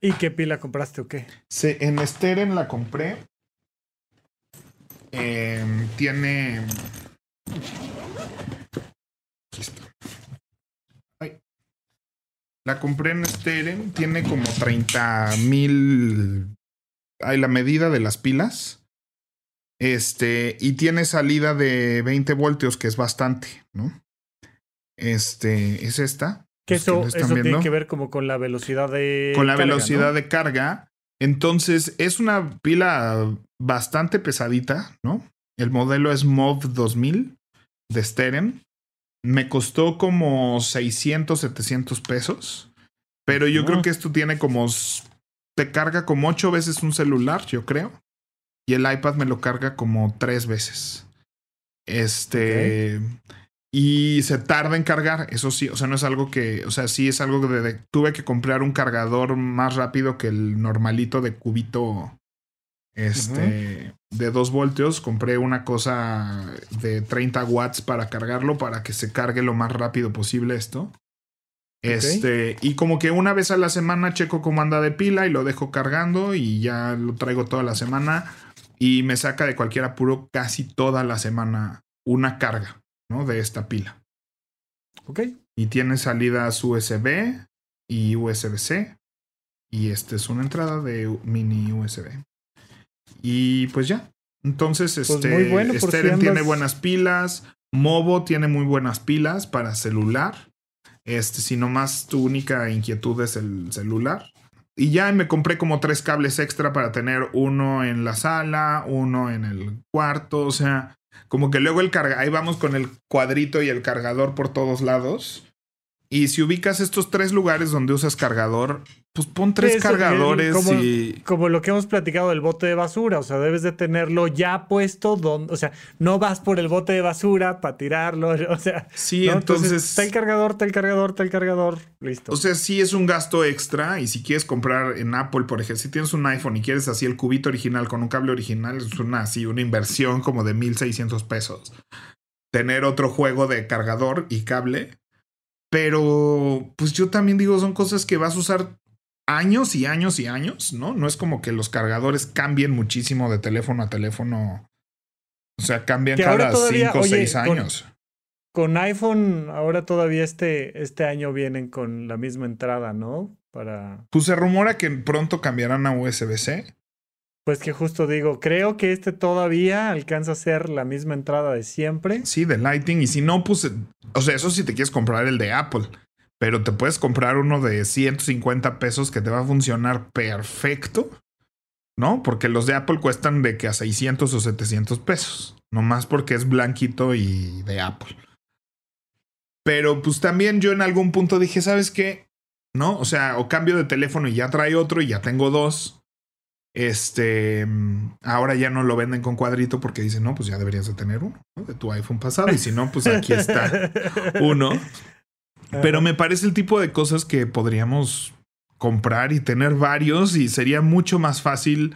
¿Y qué pila compraste o qué? Sí, en Steren la compré. Em, tiene. La compré en Steren. Tiene como 30 mil. Hay la medida de las pilas. Este, y tiene salida de 20 voltios, que es bastante, ¿no? Este, es esta. Que eso, eso tiene que ver como con la velocidad de Con la velocidad de carga. Entonces, es una pila bastante pesadita, ¿no? El modelo es MOV 2000 de Steren. Me costó como 600, 700 pesos. Pero yo creo que esto tiene como. Te carga como ocho veces un celular, yo creo. Y el iPad me lo carga como tres veces. Este. Y se tarda en cargar, eso sí, o sea, no es algo que, o sea, sí es algo de, tuve que comprar un cargador más rápido que el normalito de cubito, este, de 2 voltios. Compré una cosa de 30 watts para cargarlo, para que se cargue lo más rápido posible esto. Este, y como que una vez a la semana checo cómo anda de pila y lo dejo cargando y ya lo traigo toda la semana y me saca de cualquier apuro casi toda la semana una carga. De esta pila. Ok. Y tiene salidas USB y USB-C. Y esta es una entrada de mini USB. Y pues ya. Entonces, pues este, bueno, tiene buenas pilas. Movo tiene muy buenas pilas para celular. Este, si nomás tu única inquietud es el celular. Y ya me compré como tres cables extra para tener uno en la sala, uno en el cuarto. O sea, como que luego el carga, ahí vamos con el cuadrito y el cargador por todos lados. Y si ubicas estos tres lugares donde usas cargador, pues pon tres cargadores como, y... Como lo que hemos platicado del bote de basura, o sea, debes de tenerlo ya puesto donde, o sea, no vas por el bote de basura para tirarlo, o sea... Sí, entonces... Está el cargador, está el cargador, está el cargador, listo. O sea, sí es un gasto extra y si quieres comprar en Apple, por ejemplo, si tienes un iPhone y quieres así el cubito original con un cable original, es una así, una inversión como de 1600 pesos. Tener otro juego de cargador y cable. Pero, pues yo también digo, son cosas que vas a usar años y años y años, ¿no? No es como que los cargadores cambien muchísimo de teléfono a teléfono. O sea, cambian cada cinco o seis años. Con, iPhone, ahora todavía este, este año vienen con la misma entrada, ¿no? Para. Pues se rumora que pronto cambiarán a USB-C. Pues que justo digo, creo que este todavía alcanza a ser la misma entrada de siempre. Sí, de Lightning. Y si no, pues, o sea, eso si te quieres comprar el de Apple pero te puedes comprar uno de 150 pesos que te va a funcionar perfecto, ¿no? Porque los de Apple cuestan de que a 600 o 700 pesos, nomás porque es blanquito y de Apple. Pero pues también yo en algún punto dije, ¿sabes qué? ¿No? O sea, o cambio de teléfono y ya trae otro y ya tengo dos. Este, ahora ya no lo venden con cuadrito porque dicen, no, pues ya deberías de tener uno de tu iPhone pasado. Y si no, pues aquí está uno. Pero me parece el tipo de cosas que podríamos comprar y tener varios y sería mucho más fácil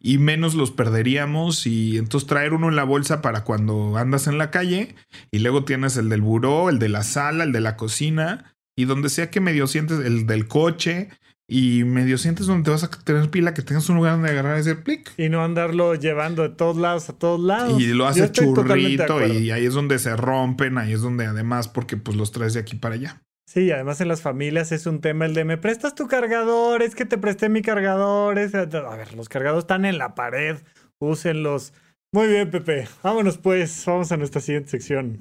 y menos los perderíamos y entonces traer uno en la bolsa para cuando andas en la calle y luego tienes el del buró, el de la sala, el de la cocina y donde sea que medio sientes el del coche y medio sientes donde te vas a tener pila que tengas un lugar donde agarrar ese plic. Y no andarlo llevando de todos lados a todos lados. Y lo hace churrito y ahí es donde se rompen, ahí es donde además porque pues los traes de aquí para allá. Sí, además en las familias es un tema el de me prestas tu cargador, es que te presté mi cargador. Es... A ver, los cargadores están en la pared, úsenlos. Muy bien, Pepe. Vámonos pues, vamos a nuestra siguiente sección.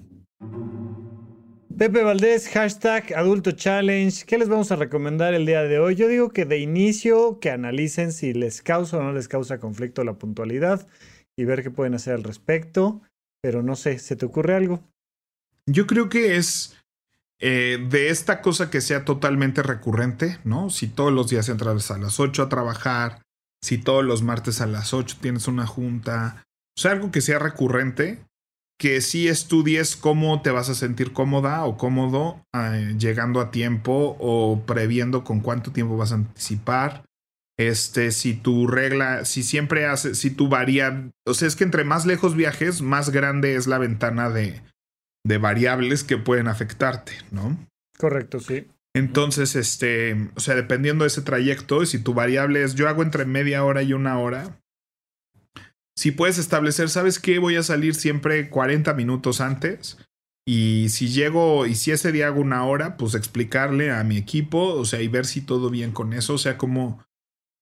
Pepe Valdés, hashtag Adulto Challenge. ¿Qué les vamos a recomendar el día de hoy? Yo digo que de inicio que analicen si les causa o no les causa conflicto la puntualidad y ver qué pueden hacer al respecto. Pero no sé, ¿se te ocurre algo? Yo creo que es eh, de esta cosa que sea totalmente recurrente, ¿no? Si todos los días entras a las 8 a trabajar, si todos los martes a las 8 tienes una junta, o sea, algo que sea recurrente, que sí estudies cómo te vas a sentir cómoda o cómodo eh, llegando a tiempo o previendo con cuánto tiempo vas a anticipar. Este, si tu regla, si siempre haces, si tu varía, o sea, es que entre más lejos viajes, más grande es la ventana de, de variables que pueden afectarte, ¿no? Correcto, sí. Entonces, este, o sea, dependiendo de ese trayecto, si tu variable es yo hago entre media hora y una hora, si puedes establecer, ¿sabes qué? Voy a salir siempre 40 minutos antes. Y si llego, y si ese día hago una hora, pues explicarle a mi equipo, o sea, y ver si todo bien con eso. O sea, como,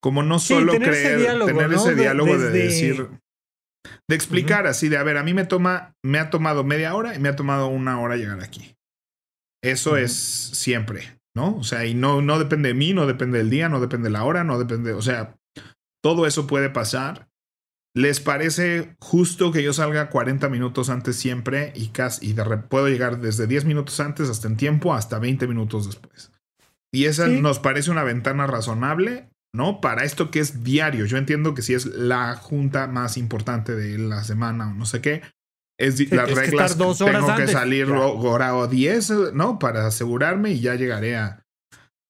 como no solo creer, tener ese diálogo de, decir, de explicar así, de a ver, a mí me toma, me ha tomado media hora y me ha tomado una hora llegar aquí. Eso es siempre. ¿no? O sea, y no, no depende de mí, no depende del día, no depende de la hora, no depende, o sea, todo eso puede pasar. ¿Les parece justo que yo salga 40 minutos antes siempre y, casi, y de puedo llegar desde 10 minutos antes hasta en tiempo hasta 20 minutos después? Y esa nos parece una ventana razonable, ¿no? Para esto que es diario. Yo entiendo que si es la junta más importante de la semana o no sé qué, es las reglas. Que tengo que salir hora o 10, ¿no? Para asegurarme y ya llegaré a.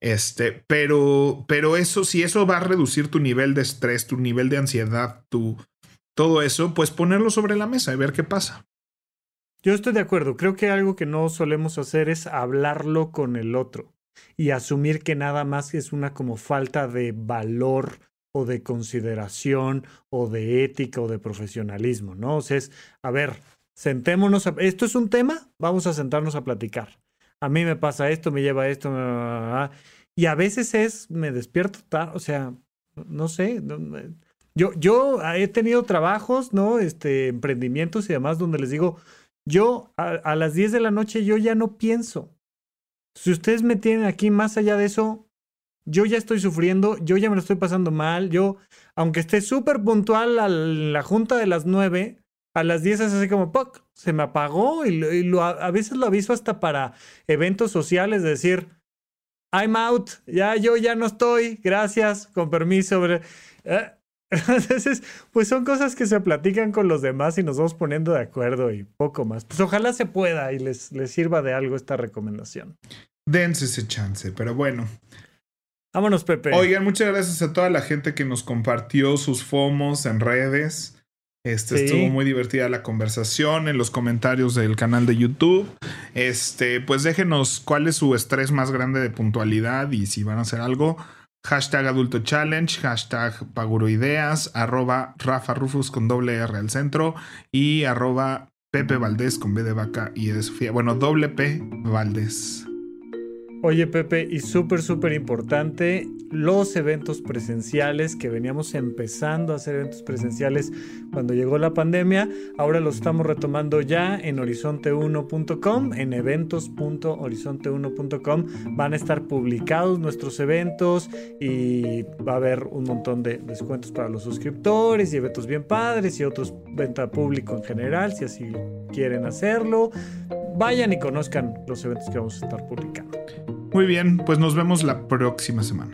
Este, pero, pero eso, si eso va a reducir tu nivel de estrés, tu nivel de ansiedad, tu, todo eso, pues ponerlo sobre la mesa y ver qué pasa. Yo estoy de acuerdo. Creo que algo que no solemos hacer es hablarlo con el otro y asumir que nada más es una como falta de valor o de consideración o de ética o de profesionalismo, ¿no? O sea, es, a ver, sentémonos, esto es un tema, vamos a sentarnos a platicar. A mí me pasa esto, me lleva esto, y a veces es, me despierto, o sea, no sé, yo, yo he tenido trabajos, ¿no? Este, emprendimientos y demás donde les digo, yo a, las 10 de la noche yo ya no pienso. Si ustedes me tienen aquí más allá de eso, yo ya estoy sufriendo, yo ya me lo estoy pasando mal, yo, aunque esté súper puntual a la junta de las 9, a las 10 es así como, ¡poc! Se me apagó y, lo, a veces lo aviso hasta para eventos sociales, de decir, I'm out, ya yo ya no estoy, gracias, con permiso. ¿eh? Entonces, pues son cosas que se platican con los demás y nos vamos poniendo de acuerdo y poco más. Pues ojalá se pueda y les, les sirva de algo esta recomendación. Dense ese chance, pero bueno. Vámonos, Pepe. Oigan, muchas gracias a toda la gente que nos compartió sus FOMOS en redes. Este estuvo muy divertida la conversación en los comentarios del canal de YouTube. Este, pues déjenos cuál es su estrés más grande de puntualidad y si van a hacer algo hashtag adulto challenge, hashtag paguroideas, arroba Rafa Rufus con doble R al centro y arroba Pepe Valdés con B de vaca y de Sofía. Bueno, doble P Valdés. Oye Pepe, y súper, súper importante, los eventos presenciales que veníamos empezando a hacer eventos presenciales cuando llegó la pandemia, ahora los estamos retomando ya en horizonte1.com, en eventos.horizonte1.com van a estar publicados nuestros eventos y va a haber un montón de descuentos para los suscriptores y eventos bien padres y otros venta público en general, si así quieren hacerlo. Vayan y conozcan los eventos que vamos a estar publicando. Muy bien, pues nos vemos la próxima semana.